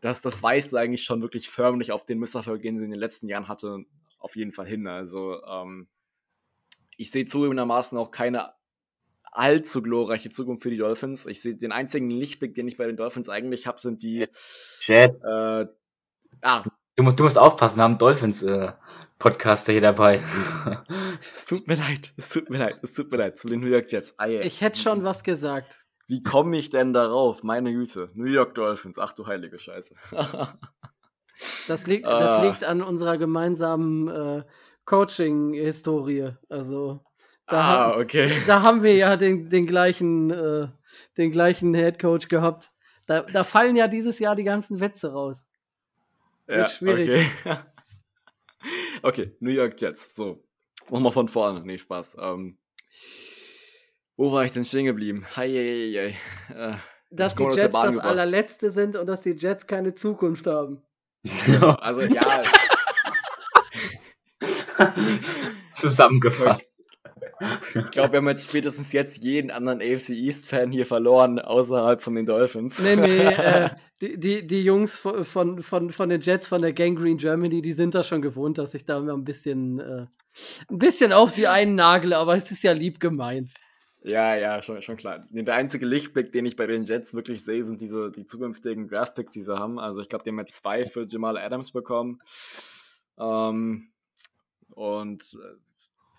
das, das weist eigentlich schon wirklich förmlich auf den Misserfolg, den sie in den letzten Jahren hatte, auf jeden Fall hin. Also ähm, ich sehe zugegebenermaßen auch keine allzu glorreiche Zukunft für die Dolphins. Ich sehe den einzigen Lichtblick, den ich bei den Dolphins eigentlich habe, sind die Jets. Äh, ah. Du musst, du musst aufpassen, wir haben Dolphins äh, Podcaster hier dabei. es tut mir leid, es tut mir leid, es tut mir leid, zu den New York Jets. Ah, yeah. Ich hätte schon was gesagt. Wie komme ich denn darauf? Meine Güte. New York Dolphins. Ach du heilige Scheiße. das, liegt, das ah. liegt an unserer gemeinsamen äh, Coaching-Historie. Also da, ah, haben, okay. da haben wir ja den, den gleichen, äh, den gleichen Head Coach gehabt. Da, da fallen ja dieses Jahr die ganzen Wetze raus. Ja, Wird schwierig. Okay. okay, New York Jets. So, machen wir von vorne. Nee, Spaß. Ähm, wo war ich denn stehen geblieben? Hei, hei, hei. Äh, dass die Jets das gebracht. allerletzte sind und dass die Jets keine Zukunft haben. also ja. Zusammengefasst. Ich glaube, wir haben jetzt spätestens jetzt jeden anderen AFC East-Fan hier verloren, außerhalb von den Dolphins. Nee, nee, äh, die, die, die Jungs von, von, von den Jets von der Gangrene Germany, die sind da schon gewohnt, dass ich da immer ein bisschen, äh, ein bisschen auf sie einnagle, aber es ist ja lieb gemeint. Ja, ja, schon, schon klar. Der einzige Lichtblick, den ich bei den Jets wirklich sehe, sind diese die zukünftigen Draftpicks, die sie haben. Also ich glaube, die haben jetzt zwei für Jamal Adams bekommen. Ähm, und äh,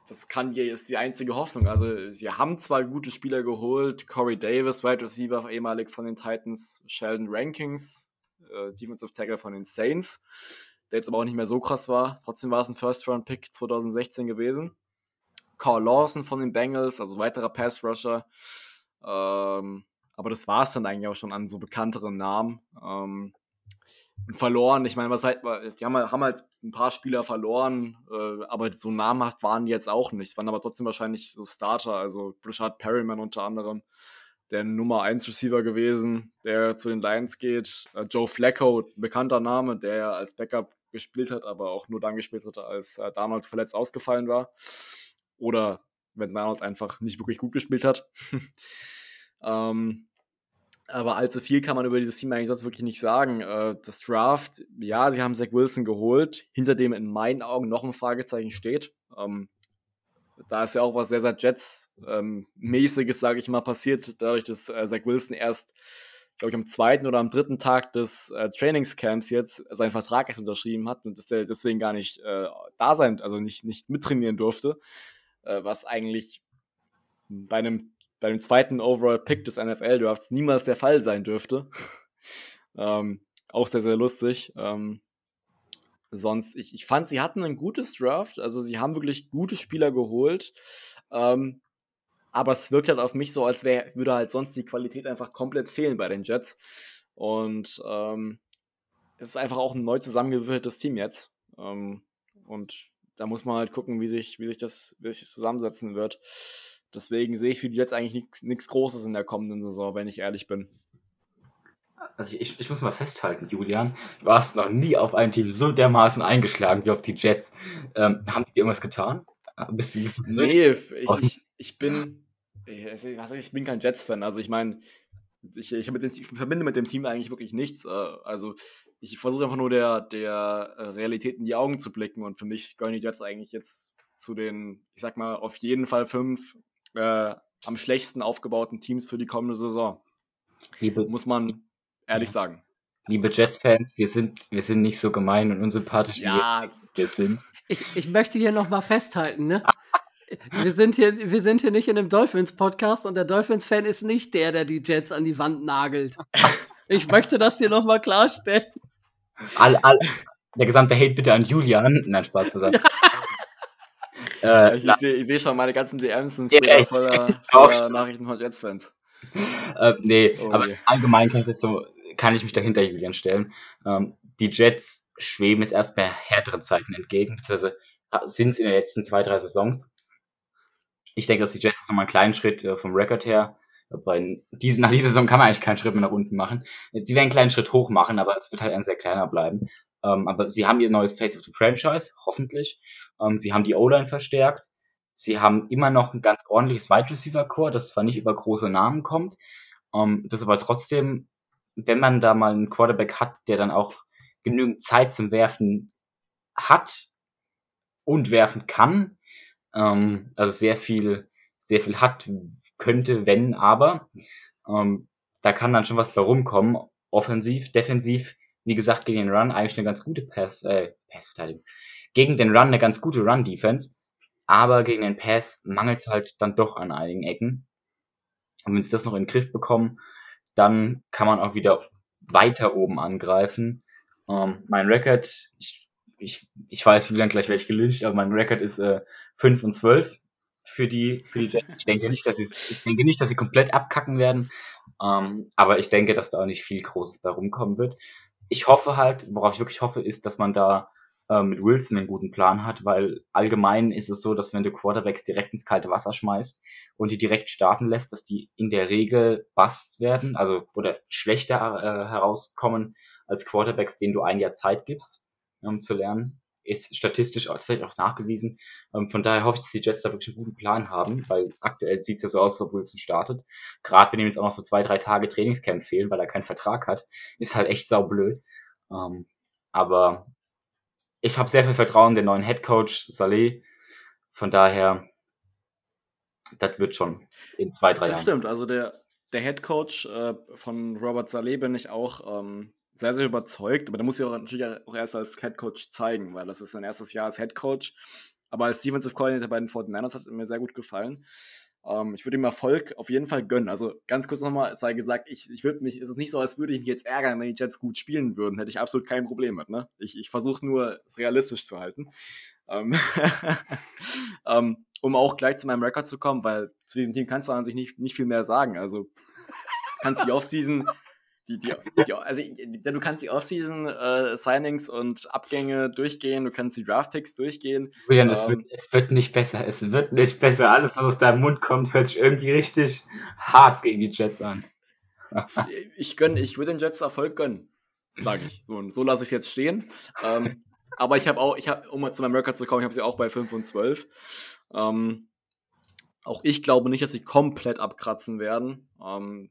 das kann hier ist die einzige Hoffnung. Also sie haben zwar gute Spieler geholt, Corey Davis, Wide Receiver, ehemalig von den Titans, Sheldon Rankings, äh, Defensive Tackle von den Saints, der jetzt aber auch nicht mehr so krass war. Trotzdem war es ein First-Round-Pick 2016 gewesen. Carl Lawson von den Bengals, also weiterer Pass-Rusher. Ähm, aber das war es dann eigentlich auch schon an so bekannteren Namen. Ähm, verloren, ich meine, was halt, die haben, haben halt ein paar Spieler verloren, äh, aber so namhaft waren die jetzt auch nicht. Es waren aber trotzdem wahrscheinlich so Starter, also Richard Perryman unter anderem, der Nummer 1 Receiver gewesen, der zu den Lions geht. Äh, Joe Flacco, bekannter Name, der als Backup gespielt hat, aber auch nur dann gespielt hatte, als äh, Darnold verletzt ausgefallen war. Oder wenn Arnold einfach nicht wirklich gut gespielt hat. ähm, aber allzu viel kann man über dieses Team eigentlich sonst wirklich nicht sagen. Äh, das Draft, ja, sie haben Zach Wilson geholt, hinter dem in meinen Augen noch ein Fragezeichen steht. Ähm, da ist ja auch was sehr, sehr Jets-mäßiges, ähm, sage ich mal, passiert, dadurch, dass äh, Zach Wilson erst, glaube ich, am zweiten oder am dritten Tag des äh, Trainingscamps jetzt seinen Vertrag erst unterschrieben hat und dass der deswegen gar nicht da sein, also nicht, nicht mittrainieren durfte was eigentlich bei einem, bei dem zweiten Overall-Pick des NFL-Drafts niemals der Fall sein dürfte. ähm, auch sehr, sehr lustig. Ähm, sonst, ich, ich fand, sie hatten ein gutes Draft, also sie haben wirklich gute Spieler geholt. Ähm, aber es wirkt halt auf mich so, als wär, würde halt sonst die Qualität einfach komplett fehlen bei den Jets. Und ähm, es ist einfach auch ein neu zusammengewürfeltes Team jetzt. Ähm, und da muss man halt gucken, wie sich, wie sich, das, wie sich das zusammensetzen wird. Deswegen sehe ich für die Jets eigentlich nichts Großes in der kommenden Saison, wenn ich ehrlich bin. Also ich, ich muss mal festhalten, Julian, du hast noch nie auf ein Team so dermaßen eingeschlagen wie auf die Jets. Ähm, haben die dir irgendwas getan? Bist du, bist du nee, ich, ich, ich bin ich bin kein Jets-Fan. Also ich meine, ich, ich, ich, verbinde mit dem Team eigentlich wirklich nichts. Äh, also ich versuche einfach nur der, der äh, Realität in die Augen zu blicken und für mich gehören die Jets eigentlich jetzt zu den, ich sag mal, auf jeden Fall fünf äh, am schlechtesten aufgebauten Teams für die kommende Saison. Liebe, Muss man ehrlich ja. sagen. Liebe Jets-Fans, wir sind, wir sind nicht so gemein und unsympathisch, ja. wie wir sind. Ich, ich möchte hier nochmal festhalten, ne? Wir sind hier, wir sind hier nicht in einem Dolphins-Podcast und der Dolphins-Fan ist nicht der, der die Jets an die Wand nagelt. Ich möchte das hier nochmal klarstellen. All, all, der gesamte Hate bitte an Julian. Nein, Spaß gesagt. Ja. Äh, ich, sehe seh schon, meine ganzen DMs sind yeah, voller, voller Nachrichten von Jets-Fans. Äh, nee, oh, aber allgemein kann ich, so, kann ich mich dahinter Julian stellen. Ähm, die Jets schweben jetzt erst bei härteren Zeiten entgegen, beziehungsweise sind es in den letzten zwei, drei Saisons. Ich denke, dass die Jets jetzt nochmal einen kleinen Schritt äh, vom Rekord her, bei diesen, nach dieser Saison kann man eigentlich keinen Schritt mehr nach unten machen. Sie werden einen kleinen Schritt hoch machen, aber es wird halt ein sehr kleiner bleiben. Ähm, aber sie haben ihr neues Face of the Franchise, hoffentlich. Ähm, sie haben die O-Line verstärkt. Sie haben immer noch ein ganz ordentliches Wide Receiver Core, das zwar nicht über große Namen kommt, ähm, das aber trotzdem, wenn man da mal einen Quarterback hat, der dann auch genügend Zeit zum Werfen hat und werfen kann, ähm, also sehr viel, sehr viel hat, könnte, wenn, aber. Ähm, da kann dann schon was bei rumkommen. Offensiv, defensiv, wie gesagt, gegen den Run eigentlich eine ganz gute Pass, äh, Passverteidigung. Gegen den Run eine ganz gute Run-Defense, aber gegen den Pass mangelt es halt dann doch an einigen Ecken. Und wenn sie das noch in den Griff bekommen, dann kann man auch wieder weiter oben angreifen. Ähm, mein Record, ich, ich, ich weiß, wie lange gleich werde ich gelünscht, aber mein Record ist äh, 5 und 12 für die, für die Jets. Ich denke nicht, dass sie, ich denke nicht, dass sie komplett abkacken werden. Ähm, aber ich denke, dass da auch nicht viel Großes bei rumkommen wird. Ich hoffe halt, worauf ich wirklich hoffe, ist, dass man da äh, mit Wilson einen guten Plan hat, weil allgemein ist es so, dass wenn du Quarterbacks direkt ins kalte Wasser schmeißt und die direkt starten lässt, dass die in der Regel Busts werden, also oder schlechter äh, herauskommen als Quarterbacks, denen du ein Jahr Zeit gibst, um zu lernen ist statistisch auch, tatsächlich auch nachgewiesen. Ähm, von daher hoffe ich, dass die Jets da wirklich einen guten Plan haben, weil aktuell sieht es ja so aus, obwohl es startet. Gerade wenn ihm jetzt auch noch so zwei, drei Tage Trainingscamp fehlen, weil er keinen Vertrag hat, ist halt echt saublöd. Ähm, aber ich habe sehr viel Vertrauen in den neuen Head Coach Saleh. Von daher, das wird schon in zwei, drei Jahren. Stimmt, also der, der Head Coach äh, von Robert Saleh bin ich auch ähm, sehr, sehr überzeugt, aber da muss ich auch natürlich auch erst als Head Coach zeigen, weil das ist sein erstes Jahr als Head Coach. Aber als Defensive Coordinator bei den 49ers hat mir sehr gut gefallen. Ähm, ich würde ihm Erfolg auf jeden Fall gönnen. Also ganz kurz nochmal, es sei gesagt, ich, ich würde mich, es ist nicht so, als würde ich mich jetzt ärgern, wenn die Jets gut spielen würden. Hätte ich absolut kein Problem mit. Ne? Ich, ich versuche nur, es realistisch zu halten. Ähm, ähm, um auch gleich zu meinem Rekord zu kommen, weil zu diesem Team kannst du an sich nicht, nicht viel mehr sagen. Also kannst die Offseason die, die, die, also du kannst die Offseason-Signings äh, und Abgänge durchgehen, du kannst die Draftpicks durchgehen. Julian, ähm, es, wird, es wird nicht besser, es wird nicht besser. Alles, was aus deinem Mund kommt, hört sich irgendwie richtig hart gegen die Jets an. ich gönn, ich würde den Jets Erfolg gönnen, sage ich. So, so lasse ich es jetzt stehen. Ähm, aber ich habe auch, ich habe, um mal zu meinem Record zu kommen, ich habe sie auch bei 5 und 12. Ähm, auch ich glaube nicht, dass sie komplett abkratzen werden. Ähm,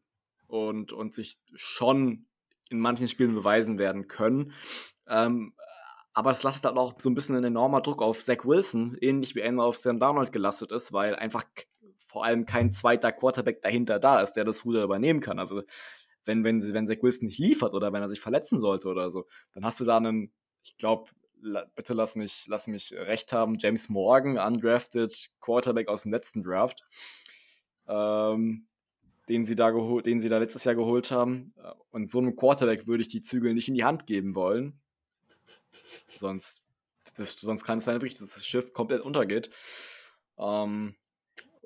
und, und sich schon in manchen Spielen beweisen werden können. Ähm, aber es lastet halt auch so ein bisschen ein enormer Druck auf Zach Wilson, ähnlich wie er auf Sam Darnold gelastet ist, weil einfach vor allem kein zweiter Quarterback dahinter da ist, der das Ruder übernehmen kann. Also wenn, wenn, wenn Zach Wilson nicht liefert oder wenn er sich verletzen sollte oder so, dann hast du da einen, ich glaube, bitte lass mich, lass mich recht haben, James Morgan, undrafted Quarterback aus dem letzten Draft. Ähm, den sie da geholt, den sie da letztes Jahr geholt haben. Und so einem Quarterback würde ich die Zügel nicht in die Hand geben wollen. Sonst, das, sonst kann es sein, dass das Schiff komplett untergeht. Ähm,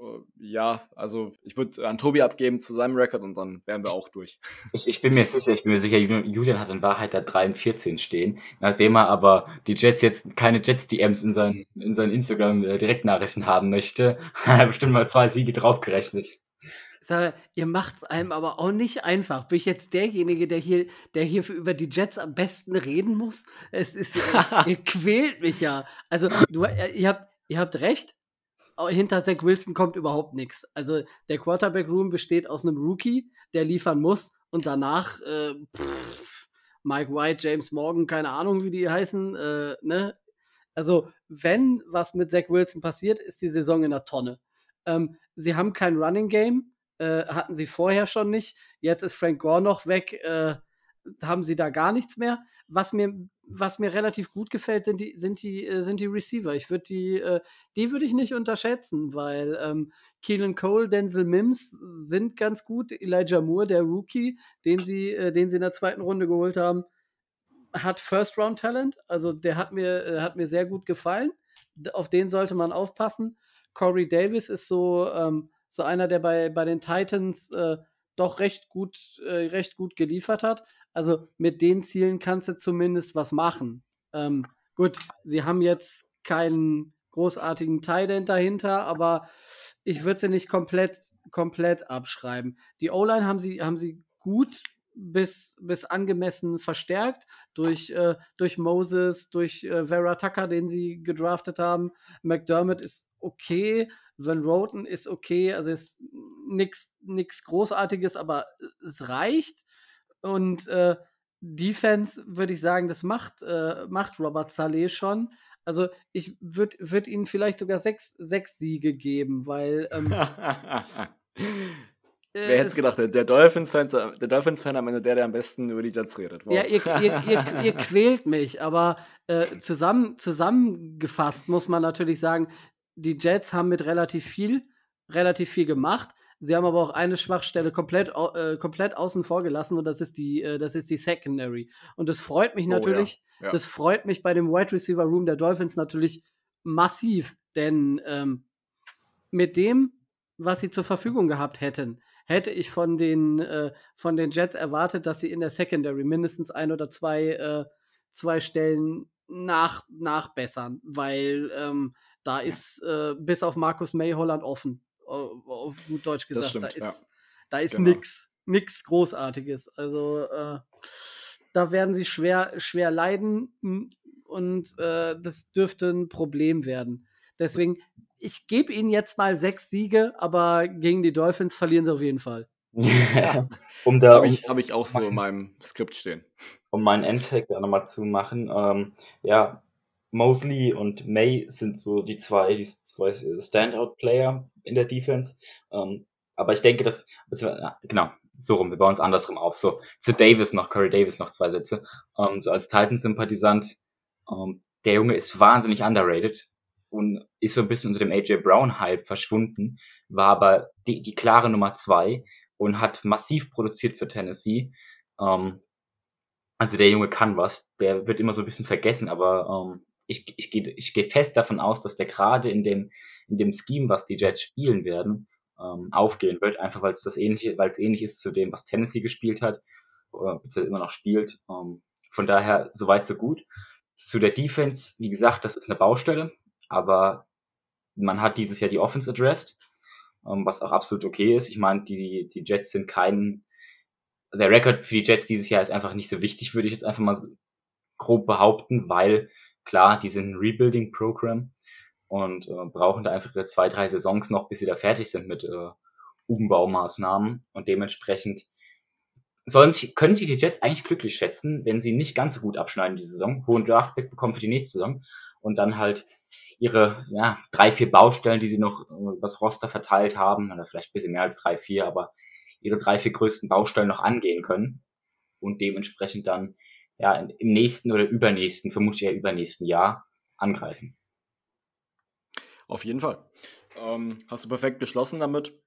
äh, ja, also ich würde an Tobi abgeben zu seinem Rekord und dann wären wir auch durch. Ich, ich bin mir sicher, ich bin mir sicher, Julian hat in Wahrheit da 3 und 14 stehen, nachdem er aber die Jets jetzt keine Jets-DMs in seinen, in seinen Instagram-Direktnachrichten haben möchte, hat er bestimmt mal zwei Siege draufgerechnet. Sag, ihr macht's einem aber auch nicht einfach. Bin ich jetzt derjenige, der hier, der hier für, über die Jets am besten reden muss? Es ist, ihr quält mich ja. Also, du, äh, ihr habt, ihr habt recht hinter Zach Wilson kommt überhaupt nichts. Also der Quarterback-Room besteht aus einem Rookie, der liefern muss und danach äh, pff, Mike White, James Morgan, keine Ahnung, wie die heißen. Äh, ne? Also wenn was mit Zach Wilson passiert, ist die Saison in der Tonne. Ähm, sie haben kein Running Game, äh, hatten sie vorher schon nicht. Jetzt ist Frank Gore noch weg, äh, haben sie da gar nichts mehr. Was mir was mir relativ gut gefällt, sind die, sind die, äh, sind die Receiver. Ich würde die, äh, die würde ich nicht unterschätzen, weil ähm, Keelan Cole, Denzel Mims sind ganz gut. Elijah Moore, der Rookie, den sie, äh, den sie in der zweiten Runde geholt haben, hat First Round Talent. Also der hat mir, hat mir sehr gut gefallen. Auf den sollte man aufpassen. Corey Davis ist so, ähm, so einer, der bei, bei den Titans äh, doch recht gut, äh, recht gut geliefert hat. Also mit den Zielen kannst du zumindest was machen. Ähm, gut, sie haben jetzt keinen großartigen Tight dahinter, aber ich würde sie nicht komplett, komplett abschreiben. Die O-Line haben sie, haben sie gut bis, bis angemessen verstärkt durch, äh, durch Moses, durch äh, Vera Tucker, den sie gedraftet haben. McDermott ist okay, Van Roten ist okay, also ist nichts Großartiges, aber es reicht. Und äh, Defense würde ich sagen, das macht, äh, macht Robert Saleh schon. Also ich würde würd ihnen vielleicht sogar sechs, sechs Siege geben, weil. Ähm, Wer hätte gedacht, der, der Dolphins-Fan der Dolphins am Ende der, der am besten über die Jets redet. Wow. Ja, ihr, ihr, ihr, ihr, quält mich, aber äh, zusammen, zusammengefasst muss man natürlich sagen, die Jets haben mit relativ viel, relativ viel gemacht. Sie haben aber auch eine Schwachstelle komplett, äh, komplett außen vor gelassen und das ist die, äh, das ist die Secondary. Und das freut mich natürlich. Oh, ja. Ja. Das freut mich bei dem Wide Receiver Room der Dolphins natürlich massiv, denn ähm, mit dem, was sie zur Verfügung gehabt hätten, hätte ich von den, äh, von den Jets erwartet, dass sie in der Secondary mindestens ein oder zwei, äh, zwei Stellen nach, nachbessern, weil ähm, da ist äh, bis auf Markus May Holland offen auf gut Deutsch gesagt. Stimmt, da ist, ja. da ist genau. nix, nix Großartiges. Also äh, da werden sie schwer, schwer leiden und äh, das dürfte ein Problem werden. Deswegen, ich gebe ihnen jetzt mal sechs Siege, aber gegen die Dolphins verlieren sie auf jeden Fall. Ja. um da habe ich, hab ich auch so in meinem Skript stehen. Um meinen Endtag da nochmal zu machen. Ähm, ja, Mosley und May sind so die zwei, die zwei Standout-Player in der Defense. Ähm, aber ich denke, dass, genau, so rum, wir bauen es andersrum auf. So, zu Davis noch, Corey Davis noch zwei Sätze. Ähm, so als Titans-Sympathisant, ähm, der Junge ist wahnsinnig underrated und ist so ein bisschen unter dem AJ Brown-Hype verschwunden, war aber die, die klare Nummer zwei und hat massiv produziert für Tennessee. Ähm, also der Junge kann was, der wird immer so ein bisschen vergessen, aber ähm, ich, ich gehe ich geh fest davon aus, dass der gerade in dem, in dem Scheme, was die Jets spielen werden, ähm, aufgehen wird, einfach weil es das ähnliche, weil es ähnlich ist zu dem, was Tennessee gespielt hat, oder beziehungsweise immer noch spielt. Ähm, von daher, soweit so gut. Zu der Defense, wie gesagt, das ist eine Baustelle, aber man hat dieses Jahr die Offense addressed, ähm, was auch absolut okay ist. Ich meine, die, die Jets sind kein, der Rekord für die Jets dieses Jahr ist einfach nicht so wichtig, würde ich jetzt einfach mal grob behaupten, weil Klar, die sind ein Rebuilding-Programm und äh, brauchen da einfach zwei, drei Saisons noch, bis sie da fertig sind mit äh, Umbaumaßnahmen und dementsprechend sollen sich, können sich die Jets eigentlich glücklich schätzen, wenn sie nicht ganz so gut abschneiden die Saison, hohen Draftpick bekommen für die nächste Saison und dann halt ihre ja, drei, vier Baustellen, die sie noch äh, das Roster verteilt haben, oder vielleicht ein bisschen mehr als drei, vier, aber ihre drei, vier größten Baustellen noch angehen können und dementsprechend dann ja, im nächsten oder übernächsten, vermutlich eher übernächsten Jahr angreifen. Auf jeden Fall. Ähm, hast du perfekt geschlossen damit.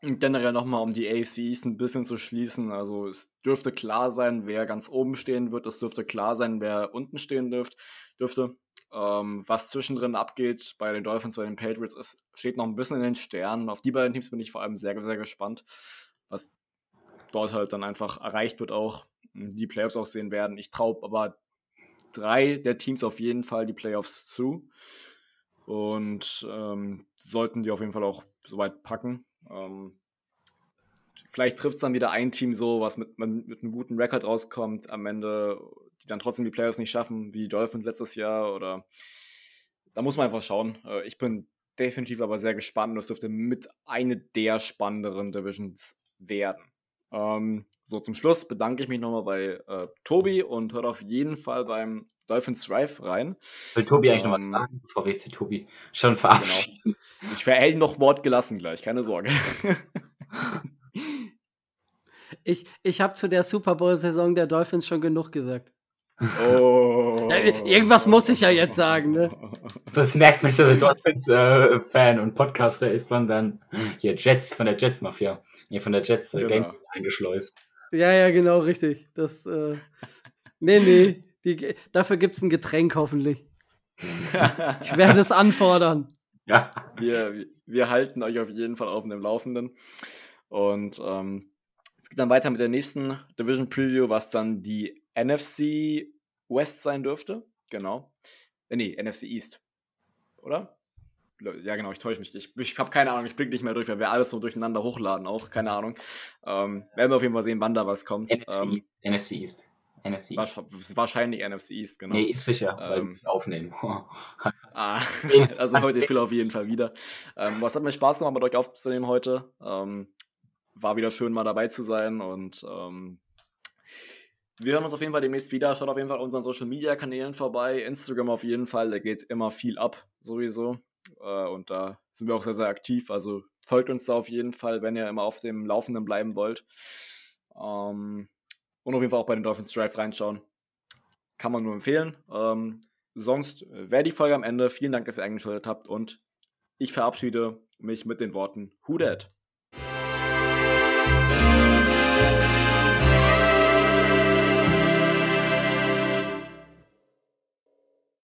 generell nochmal, um die AFC East ein bisschen zu schließen. Also es dürfte klar sein, wer ganz oben stehen wird. Es dürfte klar sein, wer unten stehen dürft, dürfte. Ähm, was zwischendrin abgeht bei den Dolphins, bei den Patriots, es steht noch ein bisschen in den Sternen. Auf die beiden Teams bin ich vor allem sehr, sehr gespannt, was dort halt dann einfach erreicht wird auch, die Playoffs aussehen werden. Ich traue aber drei der Teams auf jeden Fall die Playoffs zu und ähm, sollten die auf jeden Fall auch soweit packen. Ähm, vielleicht trifft es dann wieder ein Team so, was mit, mit einem guten Rekord rauskommt am Ende, die dann trotzdem die Playoffs nicht schaffen, wie die Dolphins letztes Jahr oder da muss man einfach schauen. Äh, ich bin definitiv aber sehr gespannt und das dürfte mit eine der spannenderen Divisions werden. Ähm, so, zum Schluss bedanke ich mich nochmal bei äh, Tobi und hört auf jeden Fall beim Dolphins Drive rein. Will Tobi eigentlich ähm, noch was ähm, sagen, bevor wir jetzt die Tobi schon verabschieden? Genau. Ich werde noch Wort gelassen gleich, keine Sorge. ich ich habe zu der Super Bowl-Saison der Dolphins schon genug gesagt. Oh. Irgendwas muss ich ja jetzt sagen, ne? Das merkt man nicht, dass er Dolphins-Fan äh, und Podcaster ist, sondern hier Jets von der Jets-Mafia. Hier von der Jets äh, genau. Game eingeschleust. Ja, ja, genau, richtig. Das, äh, nee, nee. Die, dafür gibt es ein Getränk hoffentlich. ich werde es anfordern. Ja. Wir, wir halten euch auf jeden Fall auf dem Laufenden. Und ähm, es geht dann weiter mit der nächsten Division Preview, was dann die NFC West sein dürfte. Genau. Äh, nee, NFC East. Oder? Ja, genau, ich täusche mich. Ich, ich habe keine Ahnung, ich blicke nicht mehr durch, weil wir alles so durcheinander hochladen auch. Keine Ahnung. Ähm, werden wir auf jeden Fall sehen, wann da was kommt. NFC, ähm, East. NFC East. NFC East. Wahrscheinlich NFC East, genau. Nee, ist sicher, weil ähm, wir aufnehmen. ah, also heute Phil auf jeden Fall wieder. Ähm, was hat mir Spaß gemacht, mit euch aufzunehmen heute. Ähm, war wieder schön, mal dabei zu sein und ähm, wir hören uns auf jeden Fall demnächst wieder. Schaut auf jeden Fall unseren Social Media Kanälen vorbei. Instagram auf jeden Fall, da geht immer viel ab, sowieso. Äh, und da sind wir auch sehr, sehr aktiv. Also folgt uns da auf jeden Fall, wenn ihr immer auf dem Laufenden bleiben wollt. Ähm, und auf jeden Fall auch bei den Dolphins Drive reinschauen. Kann man nur empfehlen. Ähm, sonst wäre die Folge am Ende. Vielen Dank, dass ihr eingeschaltet habt und ich verabschiede mich mit den Worten Who Dat?